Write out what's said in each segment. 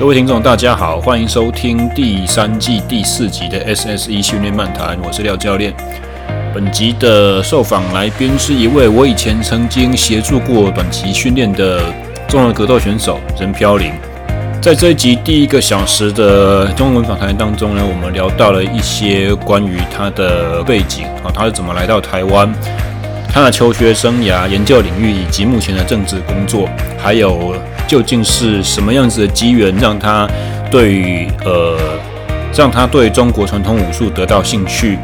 各位听众，大家好，欢迎收听第三季第四集的 SSE 训练漫谈，我是廖教练。本集的受访来宾是一位我以前曾经协助过短期训练的综合格斗选手任飘零。在这一集第一个小时的中文访谈当中呢，我们聊到了一些关于他的背景啊，他是怎么来到台湾，他的求学生涯、研究领域以及目前的政治工作，还有。究竟是什么样子的机缘让他对于呃，让他对中国传统武术得到兴趣？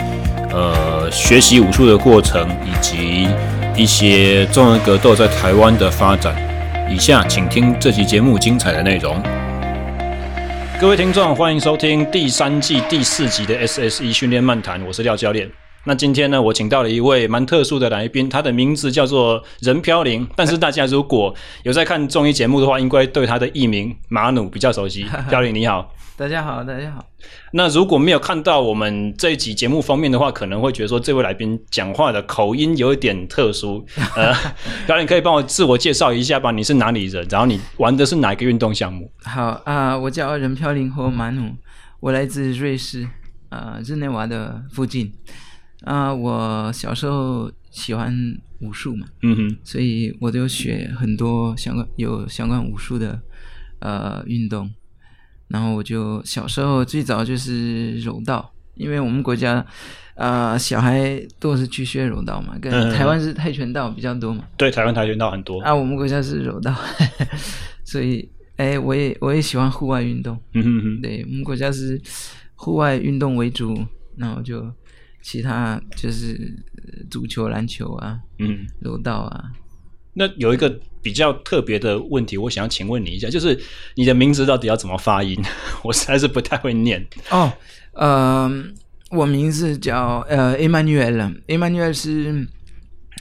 呃，学习武术的过程以及一些综合格斗在台湾的发展。以下请听这期节目精彩的内容。各位听众，欢迎收听第三季第四集的 SSE 训练漫谈，我是廖教练。那今天呢，我请到了一位蛮特殊的来宾，他的名字叫做任飘零。但是大家如果有在看综艺节目的话，应该对他的艺名马努比较熟悉。飘零你好，大家好，大家好。那如果没有看到我们这一集节目封面的话，可能会觉得说这位来宾讲话的口音有一点特殊。呃，飘零可以帮我自我介绍一下吧？你是哪里人？然后你玩的是哪一个运动项目？好啊、呃，我叫任飘零和马努，我来自瑞士啊、呃，日内瓦的附近。啊、呃，我小时候喜欢武术嘛，嗯哼，所以我就学很多相关有相关武术的呃运动，然后我就小时候最早就是柔道，因为我们国家啊、呃、小孩都是去学柔道嘛，跟台湾是跆拳道比较多嘛，嗯、对，台湾跆拳道很多。啊，我们国家是柔道，所以哎，我也我也喜欢户外运动，嗯哼哼，对，我们国家是户外运动为主，然后就。其他就是足球、篮球啊，嗯，柔道啊。那有一个比较特别的问题，我想要请问你一下，就是你的名字到底要怎么发音？我实在是不太会念。哦，呃，我名字叫呃 Emmanuel，Emmanuel 是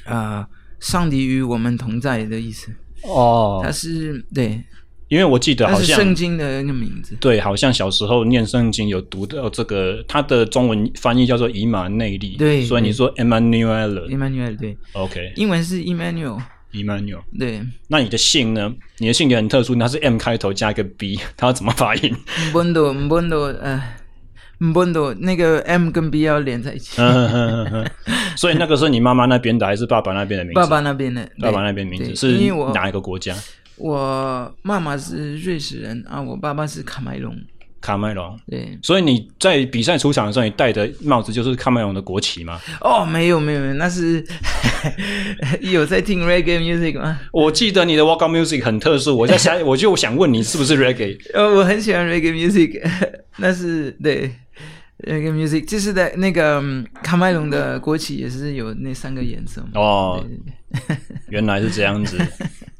呃上帝与我们同在的意思。哦，他是对。因为我记得好像圣经的那个名字，对，好像小时候念圣经有读到这个，它的中文翻译叫做以马内利，对，所以你说 Emmanuel，Emmanuel 对，OK，英文是 Emmanuel，Emmanuel，对，那你的姓呢？你的姓也很特殊，它是 M 开头加一个 B，它要怎么发音？Mbondo，Mbondo，呃，Mbondo，那个 M 跟 B 要连在一起，所以那个是你妈妈那边的还是爸爸那边的名字？爸爸那边的，爸爸那边名字是哪一个国家？我妈妈是瑞士人啊，我爸爸是卡麦隆。卡麦隆，对。所以你在比赛出场的时候，你戴的帽子就是卡麦隆的国旗吗？哦，没有没有没有，那是 有在听 reggae music 吗？我记得你的 walkout music 很特殊，我在想，我就想问你是不是 reggae？呃，我很喜欢 reggae music，那是对 reggae music，就是在那个卡麦隆的国旗也是有那三个颜色嘛。哦，对对对原来是这样子。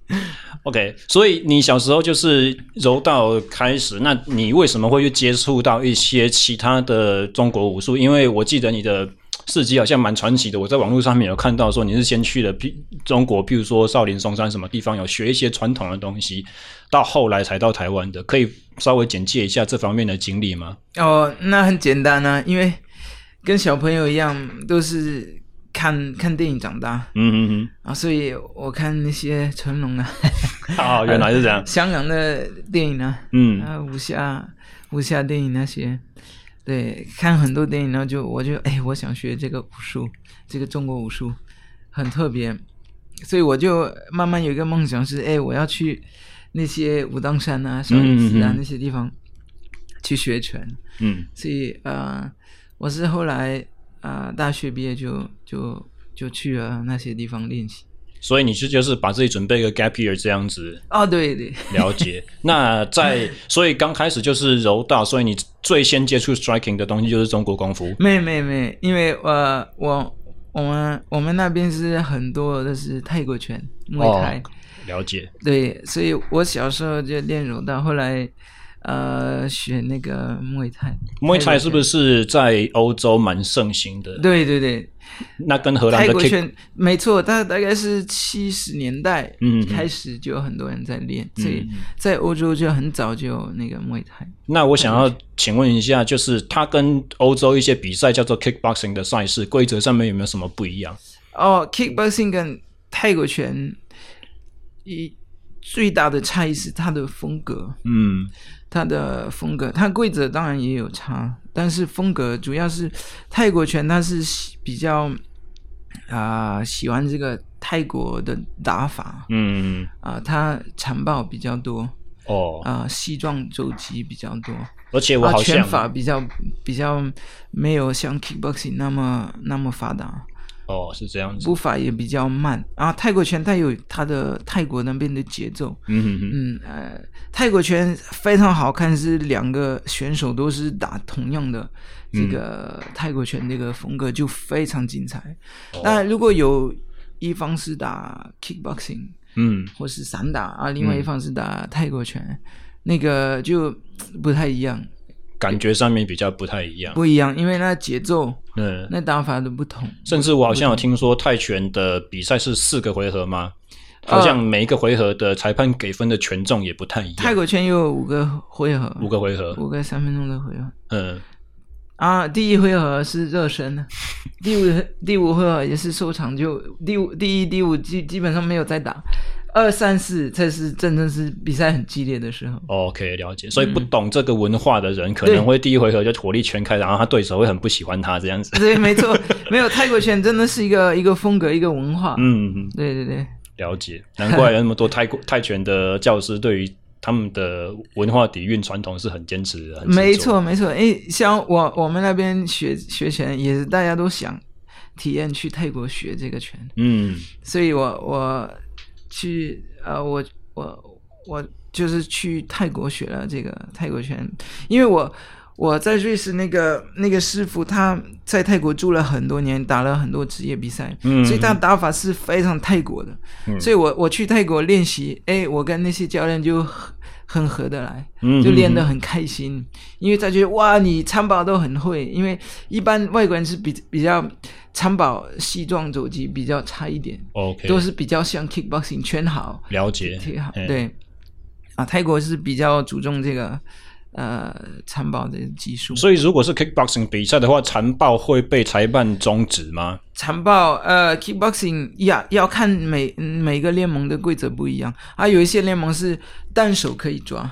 OK，所以你小时候就是柔道开始，那你为什么会去接触到一些其他的中国武术？因为我记得你的事迹好像蛮传奇的，我在网络上面有看到说你是先去了中国，譬如说少林、嵩山什么地方有学一些传统的东西，到后来才到台湾的，可以稍微简介一下这方面的经历吗？哦，那很简单啊，因为跟小朋友一样都是。看看电影长大，嗯嗯嗯，啊，所以我看那些成龙啊，哦，原来是这样，香港的电影啊，嗯，啊，武侠武侠电影那些，对，看很多电影，然后就我就哎，我想学这个武术，这个中国武术很特别，所以我就慢慢有一个梦想是，哎，我要去那些武当山啊、少林寺啊、嗯、那些地方去学拳，嗯，所以啊、呃，我是后来。啊、呃，大学毕业就就就去了那些地方练习，所以你是就是把自己准备一个 gap year 这样子哦，对对，了解。那在所以刚开始就是柔道，所以你最先接触 striking 的东西就是中国功夫。没没没，因为我我我们我们那边是很多的是泰国拳、木泰、哦，了解。对，所以我小时候就练柔道，后来。呃，学那个木泰，木泰是不是在欧洲蛮盛行的？对对对，那跟荷兰的泰国拳没错，它大概是七十年代嗯开始就有很多人在练，嗯、所以在欧洲就很早就有那个木泰。那我想要请问一下，就是它跟欧洲一些比赛叫做 kickboxing 的赛事规则上面有没有什么不一样？哦，kickboxing 跟泰国拳一。最大的差异是它的风格，嗯，它的风格，它规则当然也有差，但是风格主要是泰国拳，它是比较啊、呃、喜欢这个泰国的打法，嗯。啊，它残暴比较多，哦，啊，膝撞肘击比较多，而且我好像拳法比较比较没有像 kickboxing 那么那么发达。哦，是这样子，步伐也比较慢啊。泰国拳它有它的泰国那边的节奏，嗯嗯呃，泰国拳非常好看，是两个选手都是打同样的这个泰国拳，那个风格就非常精彩。那、嗯、如果有一方是打 kickboxing，嗯，或是散打啊，另外一方是打泰国拳，嗯、那个就不太一样。感觉上面比较不太一样，不一样，因为那节奏，嗯，那打法都不同。甚至我好像有听说泰拳的比赛是四个回合吗？好像每一个回合的裁判给分的权重也不太一样。泰国拳有五个回合，五个回合，五个三分钟的回合。嗯，啊，第一回合是热身的，第五第五回合也是收场，就第五第一第五基基本上没有再打。二三四才是真正是比赛很激烈的时候。OK，了解。所以不懂这个文化的人，可能会第一回合就火力全开，然后他对手会很不喜欢他这样子。对，没错，没有泰国拳真的是一个 一个风格，一个文化。嗯，对对对，了解。难怪有那么多泰国泰拳的教师对于他们的文化底蕴传统是很坚持的。没错没错，诶，像我我们那边学学拳也是大家都想体验去泰国学这个拳。嗯，所以我我。去呃，我我我就是去泰国学了这个泰国拳，因为我我在瑞士那个那个师傅他在泰国住了很多年，打了很多职业比赛，嗯，所以他打法是非常泰国的，嗯，所以我我去泰国练习，哎，我跟那些教练就很很合得来，就练得很开心，嗯，因为他觉得哇，你参宝都很会，因为一般外国人是比比较。参宝西装肘击比较差一点，OK，都是比较像 kickboxing 圈好，了解，好，对，啊，泰国是比较注重这个呃残暴的技术，所以如果是 kickboxing 比赛的话，残暴会被裁判终止吗？残暴呃 kickboxing 要要看每每个联盟的规则不一样，啊，有一些联盟是单手可以抓，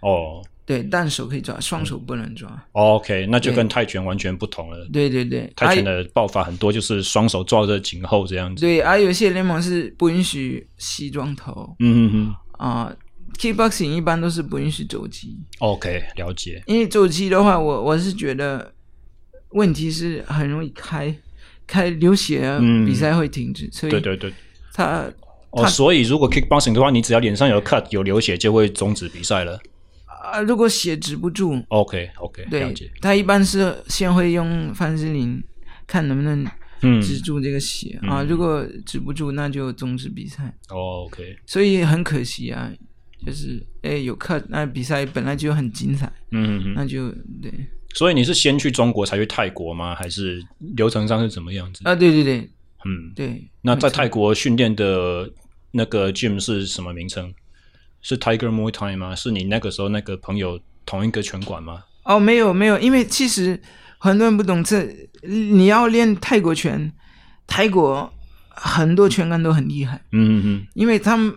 哦。对，单手可以抓，双手不能抓。OK，那就跟泰拳完全不同了。对对对，泰拳的爆发很多就是双手抓着颈后这样子。对，而有些联盟是不允许西装头。嗯哼哼。啊、呃、，Kickboxing 一般都是不允许肘击。OK，了解。因为肘击的话，我我是觉得问题是很容易开开流血啊，比赛会停止。嗯、所以对对对，他哦，所以如果 Kickboxing 的话，你只要脸上有 cut 有流血，就会终止比赛了。啊，如果血止不住，OK OK，对了解。他一般是先会用凡士林，看能不能止住这个血、嗯、啊。如果止不住，那就终止比赛。哦、OK，所以很可惜啊，就是哎有 cut，那比赛本来就很精彩。嗯哼，那就对。所以你是先去中国才去泰国吗？还是流程上是怎么样子？啊，对对对，嗯，对。那在泰国训练的那个 gym 是什么名称？是 Tiger Muay Thai 吗？是你那个时候那个朋友同一个拳馆吗？哦，没有没有，因为其实很多人不懂这，你要练泰国拳，泰国很多拳馆都很厉害。嗯嗯嗯，因为他们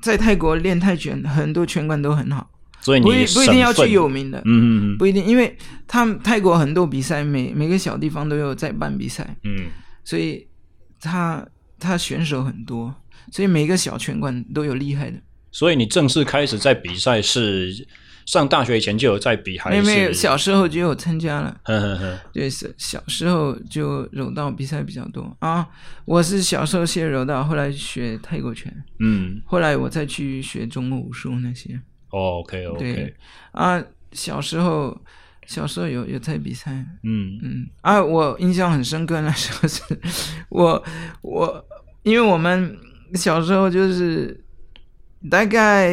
在泰国练泰拳，很多拳馆都很好。所以你不不一定要去有名的。嗯嗯嗯，不一定，因为他们泰国很多比赛，每每个小地方都有在办比赛。嗯，所以他他选手很多，所以每个小拳馆都有厉害的。所以你正式开始在比赛是上大学以前就有在比，还是？没有，小时候就有参加了。呵呵呵。对，是小时候就柔道比赛比较多啊。我是小时候学柔道，后来学泰国拳。嗯。后来我再去学中国武术那些。哦，OK OK。对啊，小时候小时候有有在比赛。嗯嗯啊，我印象很深刻，那时候是 我我因为我们小时候就是。大概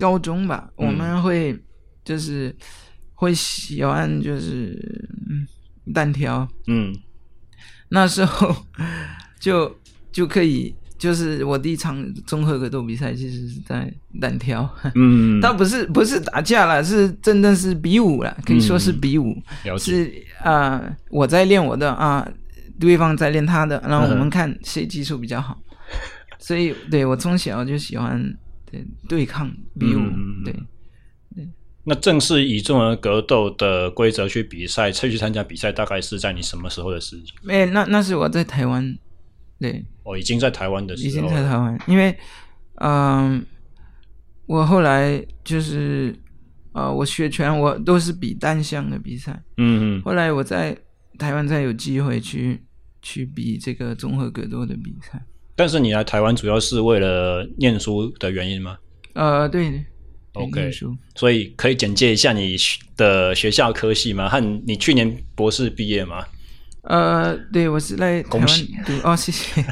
高中吧，嗯、我们会就是会喜欢就是单挑，嗯，那时候 就就可以，就是我第一场综合格斗比赛其实是在单挑，嗯，倒不是不是打架了，是真的是比武了，可以说是比武，嗯、是啊、呃，我在练我的啊，对方在练他的，然后我们看谁技术比较好。所以对我从小就喜欢对对抗比武，嗯、对对。那正式以综合格斗的规则去比赛，去参加比赛，大概是在你什么时候的事情？哎，那那是我在台湾，对，我、哦、已经在台湾的时候，已经在台湾，因为嗯、呃，我后来就是啊、呃，我学拳，我都是比单项的比赛，嗯嗯，后来我在台湾才有机会去去比这个综合格斗的比赛。但是你来台湾主要是为了念书的原因吗？呃，对。OK，所以可以简介一下你的学校科系吗？和你去年博士毕业吗？呃，对，我是来台湾读。哦，谢谢。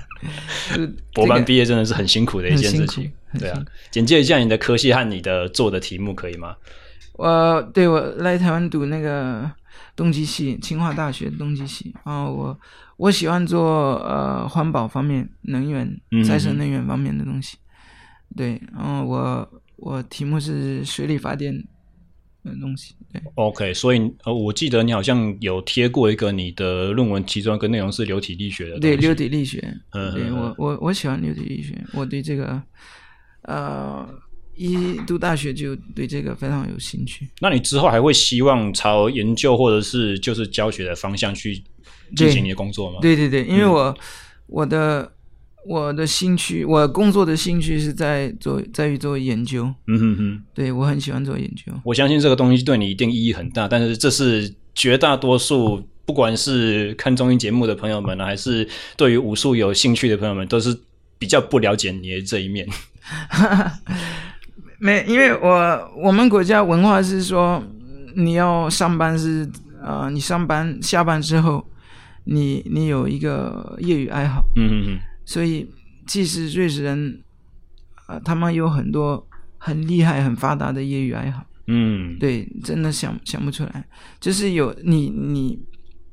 博班毕业真的是很辛苦的一件事情。对啊，简介一下你的科系和你的做的题目可以吗？我对我来台湾读那个动机系，清华大学动机系啊，我我喜欢做呃环保方面、能源、再生能源方面的东西。嗯、对，然后我。我题目是水力发电的东西，对。OK，所以呃，我记得你好像有贴过一个你的论文，其中一个内容是流体力学的。对，流体力学。嗯，对我我我喜欢流体力学，我对这个呃，一读大学就对这个非常有兴趣。那你之后还会希望朝研究或者是就是教学的方向去进行你的工作吗？对对对，因为我、嗯、我的。我的兴趣，我工作的兴趣是在做，在于做研究。嗯哼哼，对，我很喜欢做研究。我相信这个东西对你一定意义很大，但是这是绝大多数不管是看综艺节目的朋友们呢，还是对于武术有兴趣的朋友们，都是比较不了解你的这一面。没，因为我我们国家文化是说，你要上班是啊、呃，你上班下班之后，你你有一个业余爱好。嗯嗯嗯。所以，其实瑞士人，啊、呃，他们有很多很厉害、很发达的业余爱好。嗯，对，真的想想不出来。就是有你你，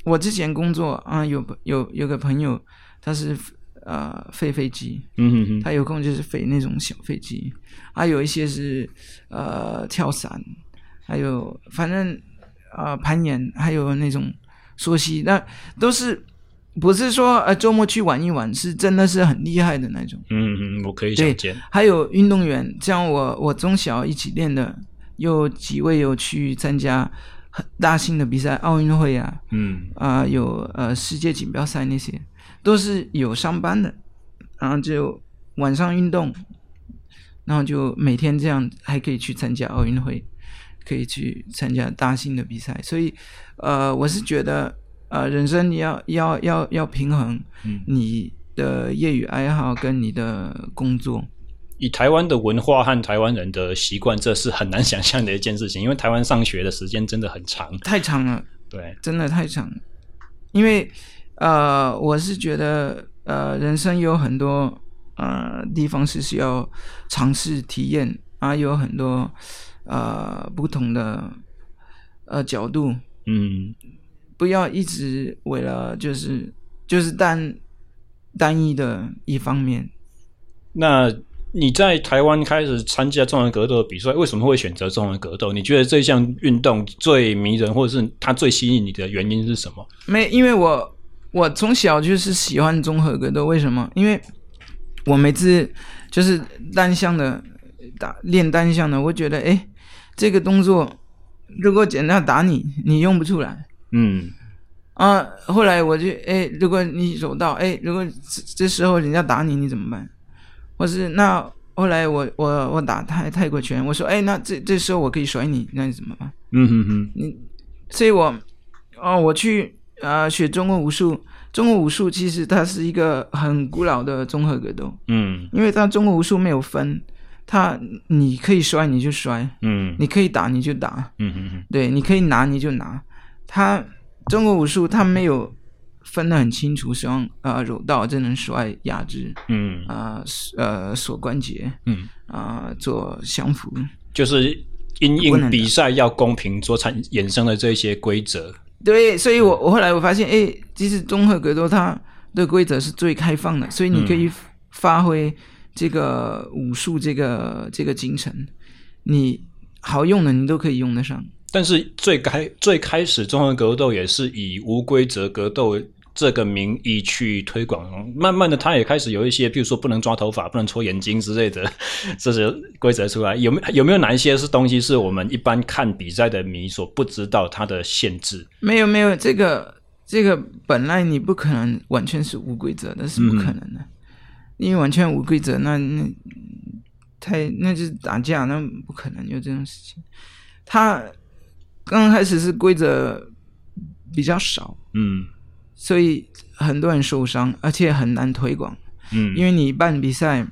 我之前工作啊，有有有个朋友，他是呃飞飞机，嗯哼哼，他有空就是飞那种小飞机，还有一些是呃跳伞，还有反正啊、呃、攀岩，还有那种溯溪，那都是。不是说呃周末去玩一玩，是真的是很厉害的那种。嗯嗯，我可以想见。还有运动员，像我我中小一起练的，有几位有去参加很大型的比赛，奥运会啊，嗯啊、呃、有呃世界锦标赛那些，都是有上班的，然后就晚上运动，然后就每天这样还可以去参加奥运会，可以去参加大型的比赛，所以呃我是觉得。呃，人生你要要要要平衡，你的业余爱好跟你的工作。嗯、以台湾的文化和台湾人的习惯，这是很难想象的一件事情。因为台湾上学的时间真的很长，太长了。对，真的太长了。因为呃，我是觉得呃，人生有很多呃地方是需要尝试体验啊，有很多呃不同的呃角度。嗯。不要一直为了就是就是单单一的一方面。那你在台湾开始参加中文格斗的比赛，为什么会选择中文格斗？你觉得这项运动最迷人，或者是它最吸引你的原因是什么？没，因为我我从小就是喜欢综合格斗。为什么？因为我每次就是单项的打练单项的，我觉得哎，这个动作如果简单打你，你用不出来。嗯，啊，后来我就哎，如果你走到哎，如果这这时候人家打你，你怎么办？或是那后来我我我打泰泰国拳，我说哎，那这这时候我可以甩你，那你怎么办？嗯哼哼，你，所以我哦，我去啊、呃、学中国武术，中国武术其实它是一个很古老的综合格斗，嗯，因为它中国武术没有分，它你可以摔你就摔，嗯，你可以打你就打，嗯哼哼，对，你可以拿你就拿。他中国武术，他没有分得很清楚，像啊、呃、柔道只能摔压制，嗯。啊呃锁关节，嗯。啊、呃、做降服，就是因应比赛要公平所产衍生的这些规则。对，所以我我后来我发现，哎，其实综合格斗它的规则是最开放的，所以你可以发挥这个武术这个这个精神，你好用的你都可以用得上。但是最开最开始综合格斗也是以无规则格斗这个名义去推广，慢慢的，他也开始有一些，比如说不能抓头发、不能戳眼睛之类的 这些规则出来。有没有有没有哪一些是东西是我们一般看比赛的迷所不知道它的限制？没有没有，这个这个本来你不可能完全是无规则的，是不可能的。因为完全无规则，那那太那就是打架，那不可能有这种事情。他刚开始是规则比较少，嗯。所以很多人受伤，而且很难推广。嗯，因为你办比赛，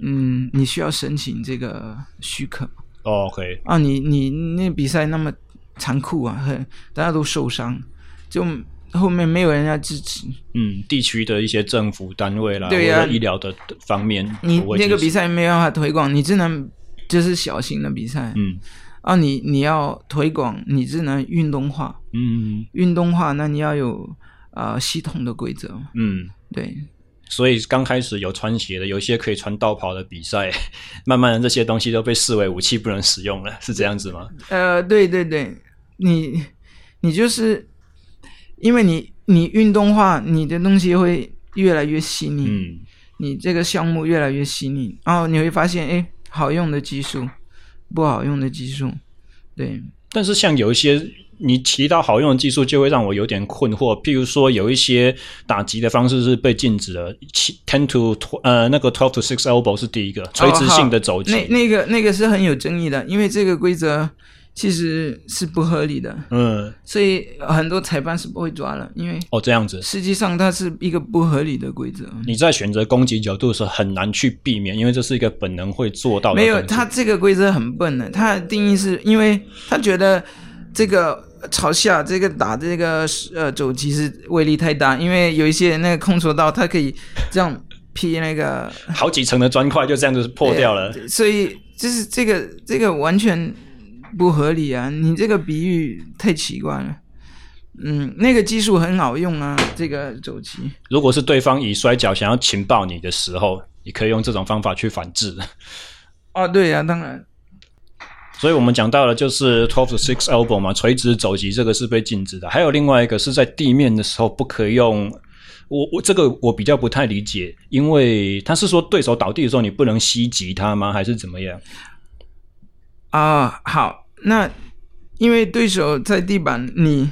嗯，你需要申请这个许可。哦，OK。啊，你你那比赛那么残酷啊，很大家都受伤，就后面没有人要支持。嗯，地区的一些政府单位啦，对呀、啊，医疗的方面，你那个比赛没有办法推广，你只能就是小型的比赛。嗯，啊，你你要推广，你只能运动化。嗯，运动化，那你要有。啊、呃，系统的规则，嗯，对，所以刚开始有穿鞋的，有一些可以穿道袍的比赛，慢慢的这些东西都被视为武器不能使用了，是这样子吗？呃，对对对，你你就是因为你你运动化，你的东西会越来越细腻，嗯，你这个项目越来越细腻，然后你会发现，哎，好用的技术，不好用的技术，对，但是像有一些。你提到好用的技术，就会让我有点困惑。譬如说，有一些打击的方式是被禁止的，七 ten to 呃那个 twelve to six elbow 是第一个垂直性的肘击。那那个那个是很有争议的，因为这个规则其实是不合理的。嗯，所以很多裁判是不会抓了，因为哦这样子，实际上它是一个不合理的规则。你在选择攻击角度的时候很难去避免，因为这是一个本能会做到的。没有，他这个规则很笨的，他的定义是因为他觉得这个。朝下这个打这个呃肘击是威力太大，因为有一些那个空手道，它可以这样劈那个好几层的砖块，就这样子破掉了。所以就是这个这个完全不合理啊！你这个比喻太奇怪了。嗯，那个技术很好用啊，这个肘击。如果是对方以摔跤想要擒抱你的时候，你可以用这种方法去反制。哦，对呀、啊，当然。所以我们讲到了就是 twelve to six elbow 嘛，垂直肘击这个是被禁止的。还有另外一个是在地面的时候不可以用。我我这个我比较不太理解，因为他是说对手倒地的时候你不能袭击他吗？还是怎么样？啊、呃，好，那因为对手在地板，你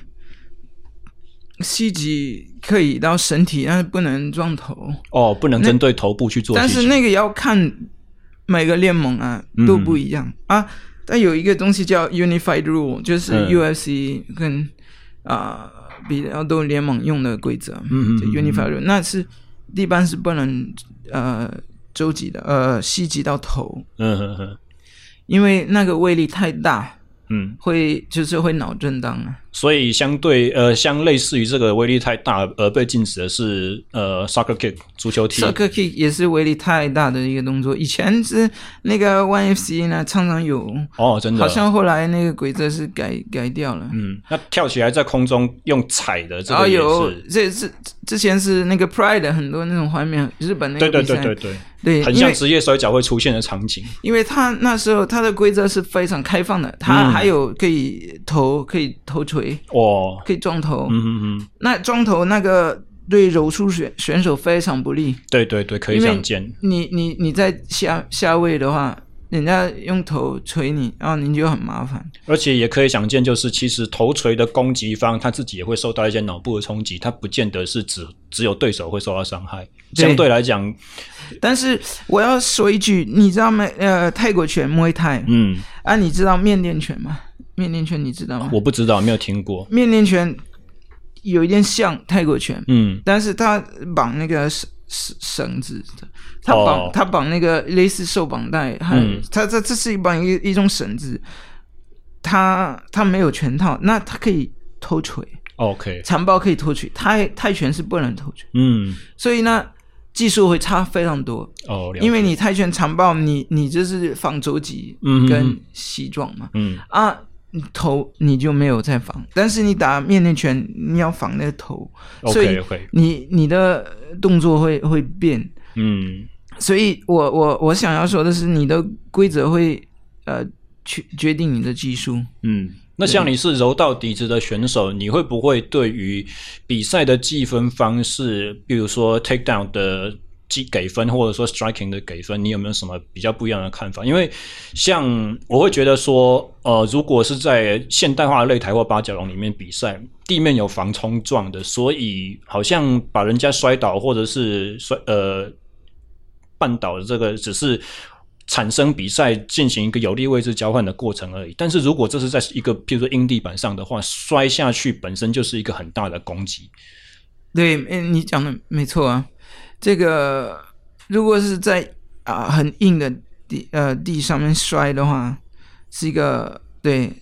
膝击可以到身体，但是不能撞头。哦，不能针对头部去做。但是那个要看每个联盟啊都不一样、嗯、啊。但有一个东西叫 Unified Rule，就是 UFC 跟啊、嗯呃、比较多联盟用的规则。嗯嗯 Unified Rule，那是一般是不能呃周击的，呃膝击到头。嗯哼哼，因为那个威力太大，嗯，会就是会脑震荡啊。所以相对呃，相类似于这个威力太大而被禁止的是呃，soccer kick 足球踢。soccer kick 也是威力太大的一个动作。以前是那个 ONE FC 呢，常常有哦，真的。好像后来那个规则是改改掉了。嗯，那跳起来在空中用踩的这个也是。哦、有这是之前是那个 Pride 很多那种画面，日本那个。对对对对对。对，很像职业摔角会出现的场景。因为他那时候他的规则是非常开放的，他还有可以投、嗯、可以投锤。哦，可以撞头，嗯嗯嗯，那撞头那个对柔术选选手非常不利。对对对，可以想见。你你你在下下位的话，人家用头锤你，然后你就很麻烦。而且也可以想见，就是其实头锤的攻击方他自己也会受到一些脑部的冲击，他不见得是只只有对手会受到伤害。相对来讲，但是我要说一句，你知道没？呃，泰国拳、木泰，嗯，啊，你知道缅甸拳吗？缅甸拳你知道吗？我不知道，没有听过。缅甸拳有一点像泰国拳，嗯，但是他绑那个绳绳绳子的，他绑他绑那个类似手绑带，嗯，他这这是一绑一一种绳子，他他没有拳套，那他可以偷锤，OK，残暴可以偷锤，泰泰拳是不能偷锤，嗯，所以呢。技术会差非常多哦，因为你泰拳残暴，你你这是防肘击跟膝撞嘛，嗯。啊，头你就没有在防，但是你打缅甸拳，你要防那个头，所以你你的动作会会变，嗯，所以我我我想要说的是，你的规则会呃决决定你的技术，嗯，那像你是柔道底子的选手，你会不会对于比赛的计分方式，比如说 take down 的计给分，或者说 striking 的给分，你有没有什么比较不一样的看法？因为像我会觉得说，呃，如果是在现代化擂台或八角笼里面比赛，地面有防冲撞的，所以好像把人家摔倒或者是摔呃绊倒的这个只是。产生比赛进行一个有利位置交换的过程而已。但是如果这是在一个譬如说硬地板上的话，摔下去本身就是一个很大的攻击。对，嗯你讲的没错啊。这个如果是在啊很硬的地呃地上面摔的话，是一个对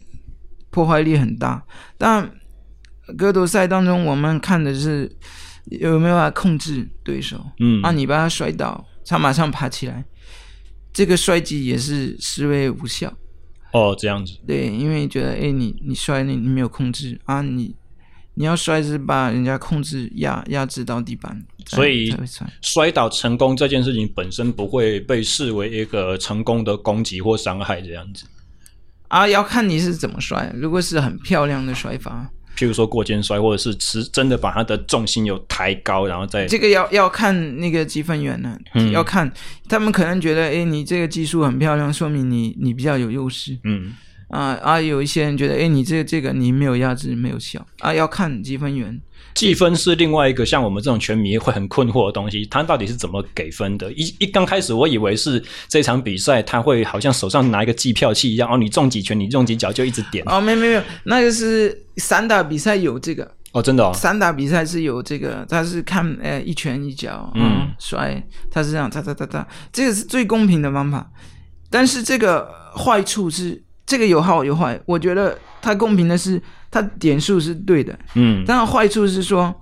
破坏力很大。但格斗赛当中，我们看的是有没有办法控制对手。嗯，啊，你把他摔倒，他马上爬起来。这个摔击也是视为无效哦，这样子。对，因为觉得哎，你你摔你你没有控制啊，你你要摔是把人家控制压压制到地板，所以摔倒成功这件事情本身不会被视为一个成功的攻击或伤害这样子。啊，要看你是怎么摔，如果是很漂亮的摔法。譬如说过肩摔，或者是持真的把他的重心有抬高，然后再这个要要看那个积分员呢，嗯、要看他们可能觉得，哎，你这个技术很漂亮，说明你你比较有优势，嗯啊啊，有一些人觉得，哎，你这个这个你没有压制，没有效啊，要看积分员。计分是另外一个像我们这种拳迷会很困惑的东西，他到底是怎么给分的？一一刚开始我以为是这场比赛他会好像手上拿一个计票器一样，哦，你中几拳，你中几脚就一直点。哦，没有没有，那个是散打比赛有这个哦，真的哦，散打比赛是有这个，他是看呃一拳一脚，嗯，摔，他是这样，哒哒哒哒，这个是最公平的方法。但是这个坏处是，这个有好有坏，我觉得它公平的是。它点数是对的，嗯，但坏处是说，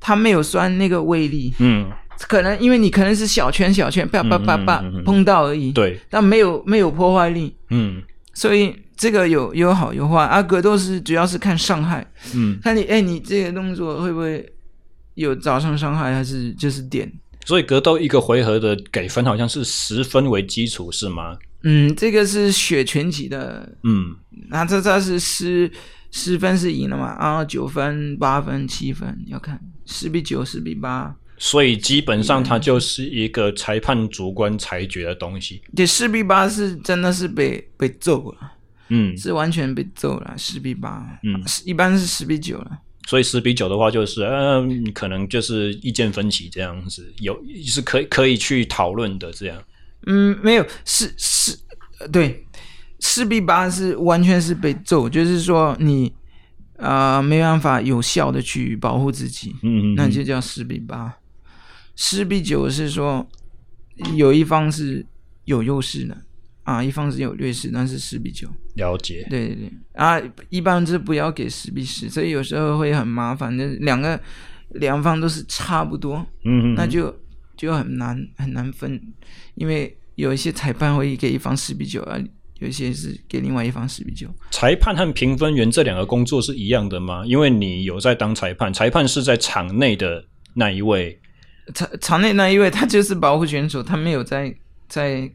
它没有酸那个威力，嗯，可能因为你可能是小圈小圈啪啪啪啪碰到而已，对，但没有没有破坏力，嗯，所以这个有有好有坏。啊。格斗是主要是看伤害，嗯，看你哎，你这个动作会不会有造成伤害，还是就是点？所以格斗一个回合的给分好像是十分为基础，是吗？嗯，这个是血全集的，嗯，那这这是十。十分是赢了嘛？啊，九分、八分、七分，要看十比九、十比八。所以基本上它就是一个裁判主观裁决的东西。对，十比八是真的是被被揍了，嗯，是完全被揍了，十比八，嗯，一般是十比九了。所以十比九的话，就是嗯、呃，可能就是意见分歧这样子，有是可以可以去讨论的这样。嗯，没有，是是，对。四比八是完全是被揍，就是说你啊、呃、没办法有效的去保护自己，嗯，嗯，那就叫四比八。四比九是说有一方是有优势的啊，一方是有劣势，那是四比九。了解。对对对啊，一般是不要给四比十，所以有时候会很麻烦那，两个两方都是差不多，嗯，嗯，那就就很难很难分，因为有一些裁判会给一方四比九啊。有一些是给另外一方四比九。裁判和评分员这两个工作是一样的吗？因为你有在当裁判，裁判是在场内的那一位，场场内那一位，他就是保护选手，他没有在在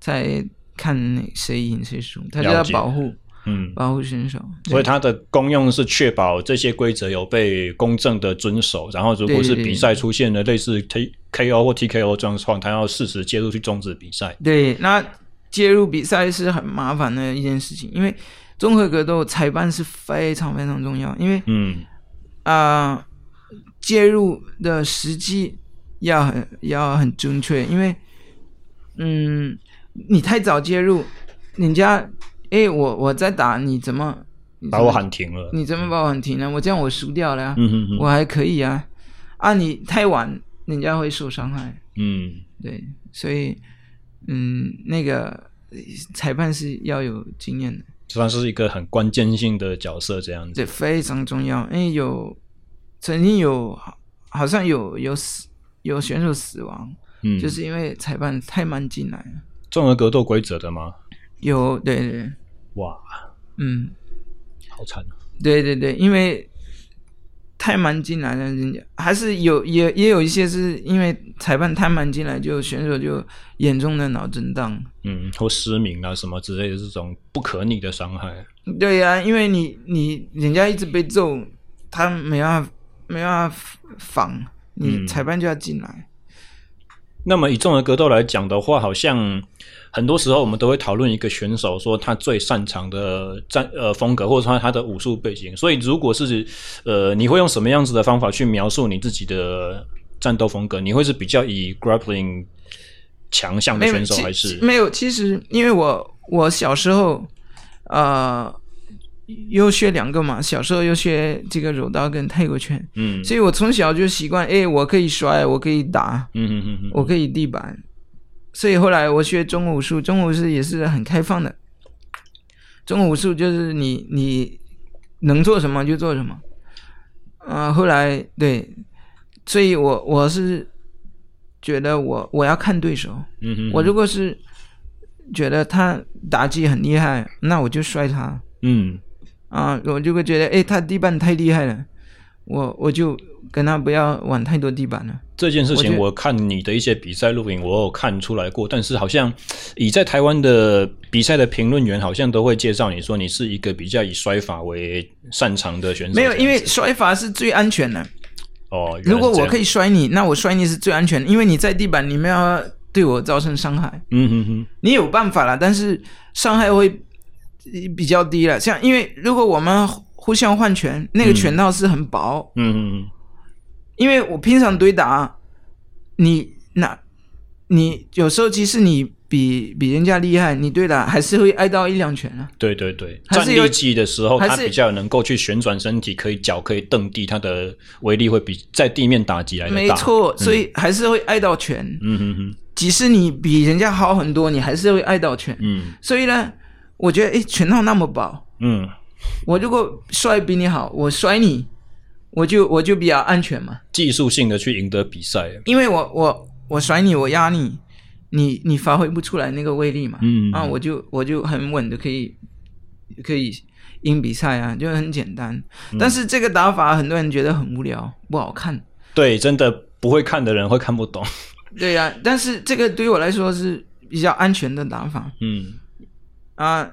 在看谁赢谁输，他就要保护，嗯，保护选手。所以它的功用是确保这些规则有被公正的遵守，然后如果是比赛出现了类似 T K O 或 T K O 状况，他要适时介入去终止比赛。对，那。介入比赛是很麻烦的一件事情，因为综合格斗裁判是非常非常重要，因为嗯啊、呃、介入的时机要很要很准确，因为嗯你太早介入，人家哎我我在打你怎么把我喊停了？你怎么把我喊停了？我这样我输掉了呀，嗯哼哼，我还可以啊啊你太晚，人家会受伤害，嗯对，所以。嗯，那个裁判是要有经验的，算是一个很关键性的角色，这样子。对，非常重要。因为有曾经有好像有有死有选手死亡，嗯，就是因为裁判太慢进来了。综合格斗规则的吗？有，对对。哇，嗯，好惨啊。对对对，因为。太慢进来了，人家还是有也也有一些是因为裁判太慢进来，就选手就严重的脑震荡，嗯，或失明啊什么之类的这种不可逆的伤害。对呀、啊，因为你你人家一直被揍，他没办法没办法防，你裁判就要进来。嗯、那么以综合格斗来讲的话，好像。很多时候，我们都会讨论一个选手说他最擅长的战呃风格，或者说他的武术背景。所以，如果是呃，你会用什么样子的方法去描述你自己的战斗风格？你会是比较以 grappling 强项的选手，还是没有？其实，因为我我小时候呃又学两个嘛，小时候又学这个柔道跟泰国拳，嗯，所以我从小就习惯，哎，我可以摔，我可以打，嗯嗯嗯嗯，我可以地板。所以后来我学中国武术，中国武术也是很开放的。中国武术就是你你能做什么就做什么。啊、呃，后来对，所以我我是觉得我我要看对手。嗯哼，我如果是觉得他打击很厉害，那我就摔他。嗯。啊，我就会觉得，哎，他地板太厉害了，我我就。跟他不要玩太多地板了。这件事情，我看你的一些比赛录影，我有看出来过。但是好像以在台湾的比赛的评论员，好像都会介绍你说你是一个比较以摔法为擅长的选手。没有，因为摔法是最安全的。哦，如果我可以摔你，那我摔你是最安全的，因为你在地板，你没有对我造成伤害。嗯哼哼，你有办法了，但是伤害会比较低了。像因为如果我们互相换拳，那个拳套是很薄。嗯嗯嗯。因为我平常对打，你那，你有时候即使你比比人家厉害，你对打还是会挨到一两拳啊。对对对，站立技的时候，他比较能够去旋转身体，可以脚可以蹬地，它的威力会比在地面打击来的大。没错，所以还是会挨到拳。嗯哼哼，即使你比人家好很多，你还是会挨到拳。嗯，所以呢，我觉得诶，拳套那么薄，嗯，我如果摔比你好，我摔你。我就我就比较安全嘛，技术性的去赢得比赛，因为我我我甩你，我压你，你你发挥不出来那个威力嘛，嗯啊，我就我就很稳的可以可以赢比赛啊，就很简单。嗯、但是这个打法很多人觉得很无聊，不好看。对，真的不会看的人会看不懂。对呀、啊，但是这个对于我来说是比较安全的打法。嗯啊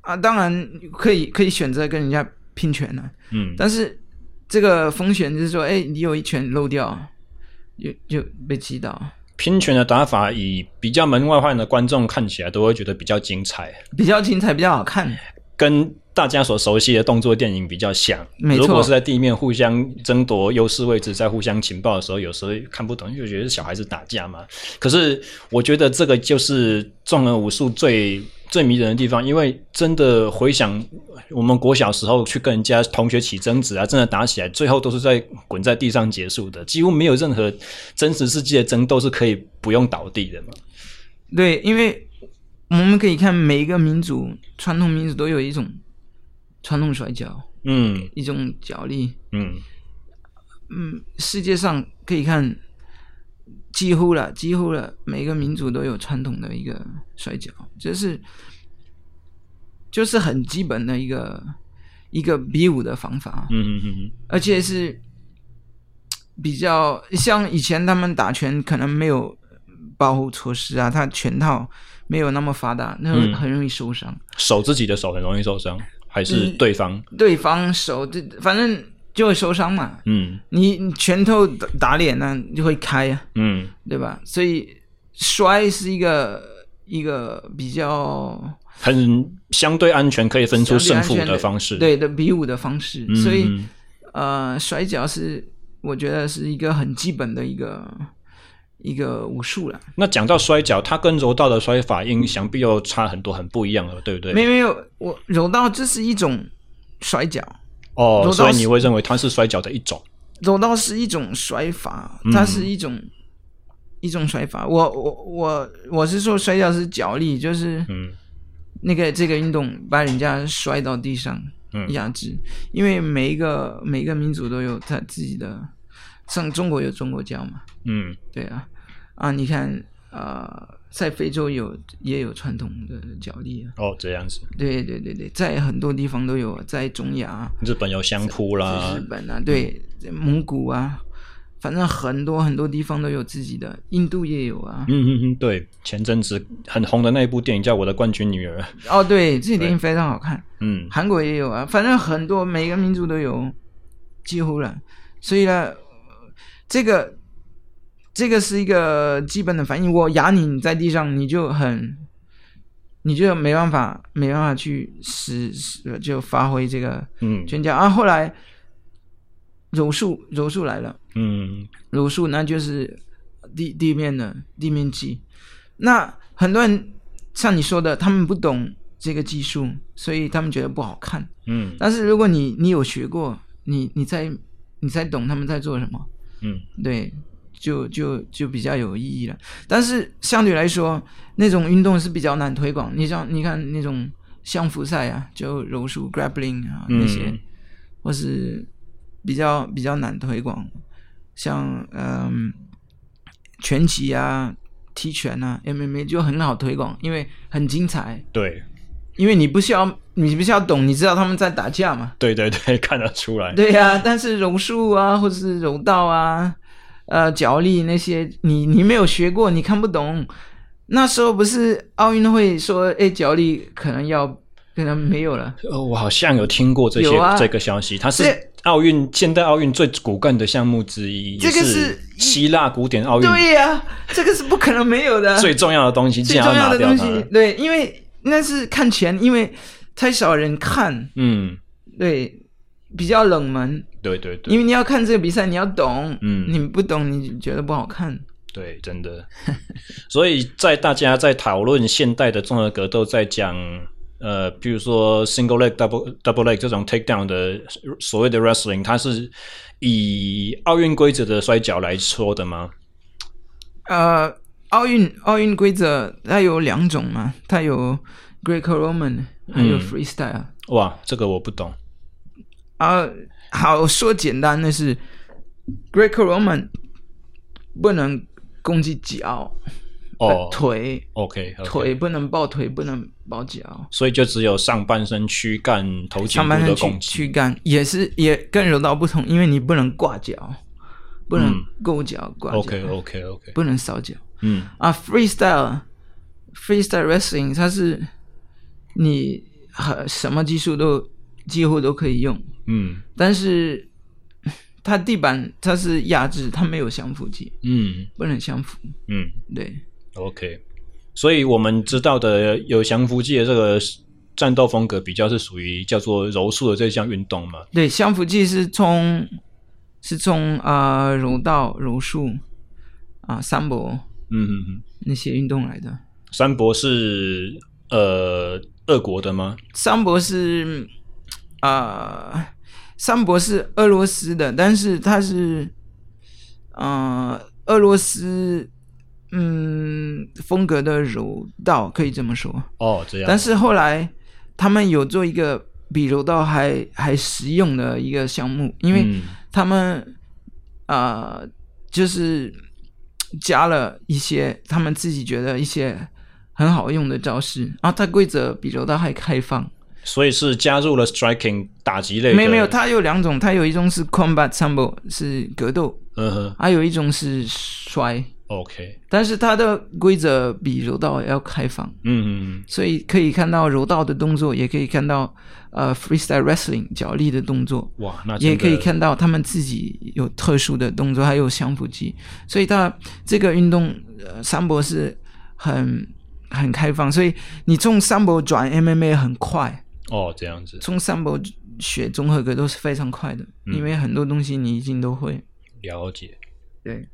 啊，当然可以可以选择跟人家拼拳了、啊。嗯，但是。这个风险就是说，哎，你有一拳漏掉，就就被击倒。拼拳的打法，以比较门外汉的观众看起来都会觉得比较精彩，比较精彩，比较好看，跟大家所熟悉的动作电影比较像。没错。如果是在地面互相争夺优势位置，在互相情报的时候，有时候看不懂，就觉得是小孩子打架嘛。可是我觉得这个就是综合武术最。最迷人的地方，因为真的回想我们国小时候去跟人家同学起争执啊，真的打起来，最后都是在滚在地上结束的，几乎没有任何真实世界的争斗是可以不用倒地的嘛。对，因为我们可以看每一个民族，传统民族都有一种传统摔跤，嗯，一种脚力，嗯嗯，世界上可以看。几乎了，几乎了，每个民族都有传统的一个摔跤，就是就是很基本的一个一个比武的方法，嗯嗯嗯，而且是比较像以前他们打拳可能没有保护措施啊，他拳套没有那么发达，那很很容易受伤，嗯。手自己的手很容易受伤，还是对方？嗯、对方手，这反正。就会受伤嘛，嗯，你拳头打打脸呢，就会开啊，嗯，对吧？所以摔是一个一个比较很相对安全，可以分出胜负的方式，对的比武的方式。嗯、所以呃，摔跤是我觉得是一个很基本的一个一个武术了。那讲到摔跤，它跟柔道的摔法应想必又差很多，很不一样了，对不对？没有没有，我柔道这是一种摔跤。哦，所以你会认为它是摔跤的一种？柔道是一种摔法，它是一种、嗯、一种摔法。我我我我是说摔跤是脚力，就是嗯，那个这个运动把人家摔到地上压制。嗯、因为每一个每一个民族都有他自己的，像中国有中国跤嘛，嗯，对啊，啊，你看呃，在非洲有也有传统的角力啊。哦，这样子。对对对对，在很多地方都有，在中亚，日本有相扑啦，日本啊，对，嗯、蒙古啊。反正很多很多地方都有自己的，印度也有啊。嗯嗯嗯，对，前阵子很红的那一部电影叫《我的冠军女儿》。哦，对，这部电影非常好看。嗯，韩国也有啊，反正很多每个民族都有，几乎了。所以呢，这个这个是一个基本的反应。我压你在地上，你就很，你就没办法没办法去使使就发挥这个嗯拳脚啊。后来。柔术，柔术来了。嗯，柔术那就是地地面的地面技。那很多人像你说的，他们不懂这个技术，所以他们觉得不好看。嗯，但是如果你你有学过，你你在你才懂他们在做什么。嗯，对，就就就比较有意义了。但是相对来说，那种运动是比较难推广。你像你看那种相扑赛啊，就柔术 grappling 啊那些，嗯、或是。比较比较难推广，像嗯拳击啊、踢拳啊、MMA 就很好推广，因为很精彩。对，因为你不需要你不需要懂，你知道他们在打架嘛？对对对，看得出来。对呀、啊，但是柔术啊，或者是柔道啊，呃，脚力那些，你你没有学过，你看不懂。那时候不是奥运会说，哎，脚力可能要可能没有了。呃，我好像有听过这些、啊、这个消息，它是。奥运现代奥运最骨干的项目之一，这个是希腊古典奥运。对呀、啊，这个是不可能没有的。最重要的东西，最重要的东西，对，因为那是看钱，因为太少人看。嗯，对，比较冷门。对对对，因为你要看这个比赛，你要懂。嗯，你不懂，你觉得不好看。对，真的。所以在大家在讨论现代的综合格斗，在讲。呃，比如说 single leg double double leg 这种 take down 的所谓的 wrestling，它是以奥运规则的摔跤来说的吗？呃，奥运奥运规则它有两种嘛，它有 Greco-Roman，还有 freestyle。嗯。哇，这个我不懂。啊，呃，好说简单的是 Greco-Roman 不能攻击脚。哦、oh, 腿，OK. 腿不能抱腿，不能抱脚，所以就只有上半身躯干、头颈部的攻击。躯干也是也跟柔道不同，因为你不能挂脚，不能勾脚挂脚。OK，OK，OK，、okay, okay, okay. 不能扫脚。嗯啊，freestyle，freestyle Free wrestling，它是你什么技术都几乎都可以用。嗯，但是它地板它是压制，它没有降服技。嗯，不能降服。嗯，对。OK，所以我们知道的有降服技的这个战斗风格，比较是属于叫做柔术的这项运动嘛？对，降服技是从是从啊、呃、柔道、柔术啊三博，嗯嗯嗯，那些运动来的。三博是呃俄国的吗？三博是啊、呃，三博是俄罗斯的，但是它是啊、呃、俄罗斯。嗯，风格的柔道可以这么说哦，这样。但是后来他们有做一个比柔道还还实用的一个项目，因为他们啊、嗯呃，就是加了一些他们自己觉得一些很好用的招式，然后它规则比柔道还开放，所以是加入了 striking 打击类没有没有，它有两种，它有一种是 combat sambo 是格斗，嗯哼，还有一种是摔。OK，但是它的规则比柔道要开放，嗯嗯嗯，所以可以看到柔道的动作，也可以看到呃 freestyle wrestling 脚力的动作，哇，那也可以看到他们自己有特殊的动作，还有降服技，所以它这个运动呃三博是很很开放，所以你从三博转 MMA 很快哦，这样子，从三博学综合格都是非常快的，嗯，因为很多东西你已经都会。了解，对。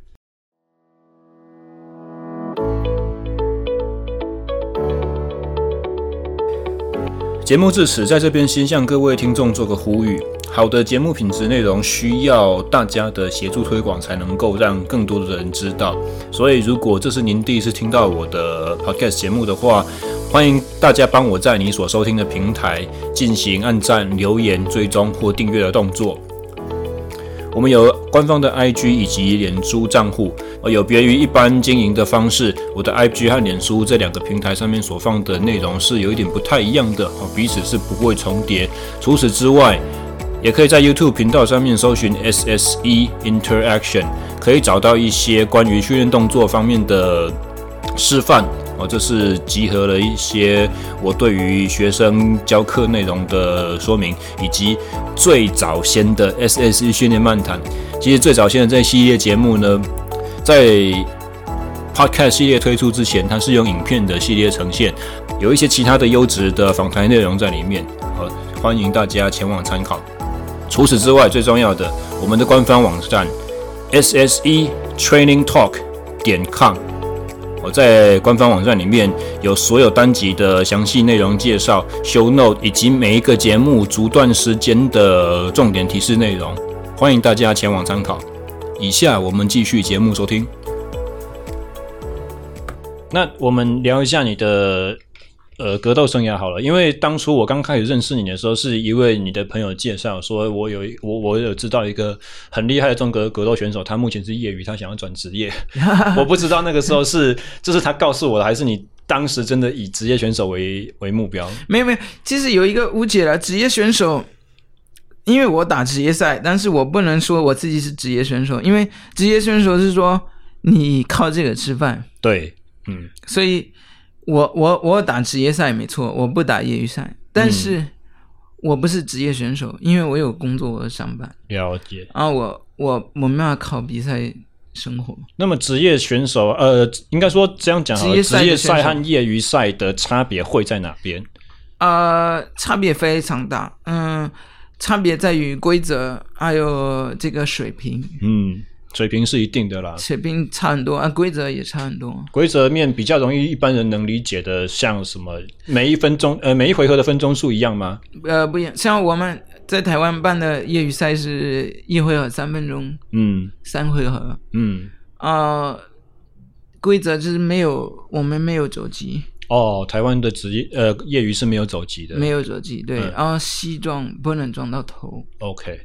节目至此，在这边先向各位听众做个呼吁：好的节目品质内容需要大家的协助推广，才能够让更多的人知道。所以，如果这是您第一次听到我的 Podcast 节目的话，欢迎大家帮我在你所收听的平台进行按赞、留言、追踪或订阅的动作。我们有官方的 IG 以及脸书账户，呃，有别于一般经营的方式，我的 IG 和脸书这两个平台上面所放的内容是有一点不太一样的，哦，彼此是不会重叠。除此之外，也可以在 YouTube 频道上面搜寻 SSE Interaction，可以找到一些关于训练动作方面的示范。哦，这是集合了一些我对于学生教课内容的说明，以及最早先的 SSE 训练漫谈。其实最早先的这系列节目呢，在 Podcast 系列推出之前，它是用影片的系列呈现，有一些其他的优质的访谈内容在里面。好，欢迎大家前往参考。除此之外，最重要的，我们的官方网站 SSE Training Talk 点 com。我在官方网站里面有所有单集的详细内容介绍、show note 以及每一个节目逐段时间的重点提示内容，欢迎大家前往参考。以下我们继续节目收听。那我们聊一下你的。呃，格斗生涯好了，因为当初我刚开始认识你的时候，是一位你的朋友介绍，说我有我我有知道一个很厉害的中格格斗选手，他目前是业余，他想要转职业。我不知道那个时候是这是他告诉我的，还是你当时真的以职业选手为为目标？没有没有，其实有一个误解了，职业选手，因为我打职业赛，但是我不能说我自己是职业选手，因为职业选手是说你靠这个吃饭。对，嗯，所以。我我我打职业赛没错，我不打业余赛，但是我不是职业选手，嗯、因为我有工作，我要上班。了解。啊，我我我没办法靠比赛生活。那么职业选手，呃，应该说这样讲，职业赛和业余赛的差别会在哪边？呃，差别非常大，嗯，差别在于规则还有这个水平，嗯。水平是一定的啦，水平差很多啊，规则也差很多。规则面比较容易一般人能理解的，像什么每一分钟呃每一回合的分钟数一样吗？呃不一样，像我们在台湾办的业余赛是一回合三分钟，嗯，三回合，嗯。啊、呃，规则就是没有我们没有肘击。哦，台湾的职业呃业余是没有肘击的，没有肘击对，嗯、然后膝撞不能撞到头，OK。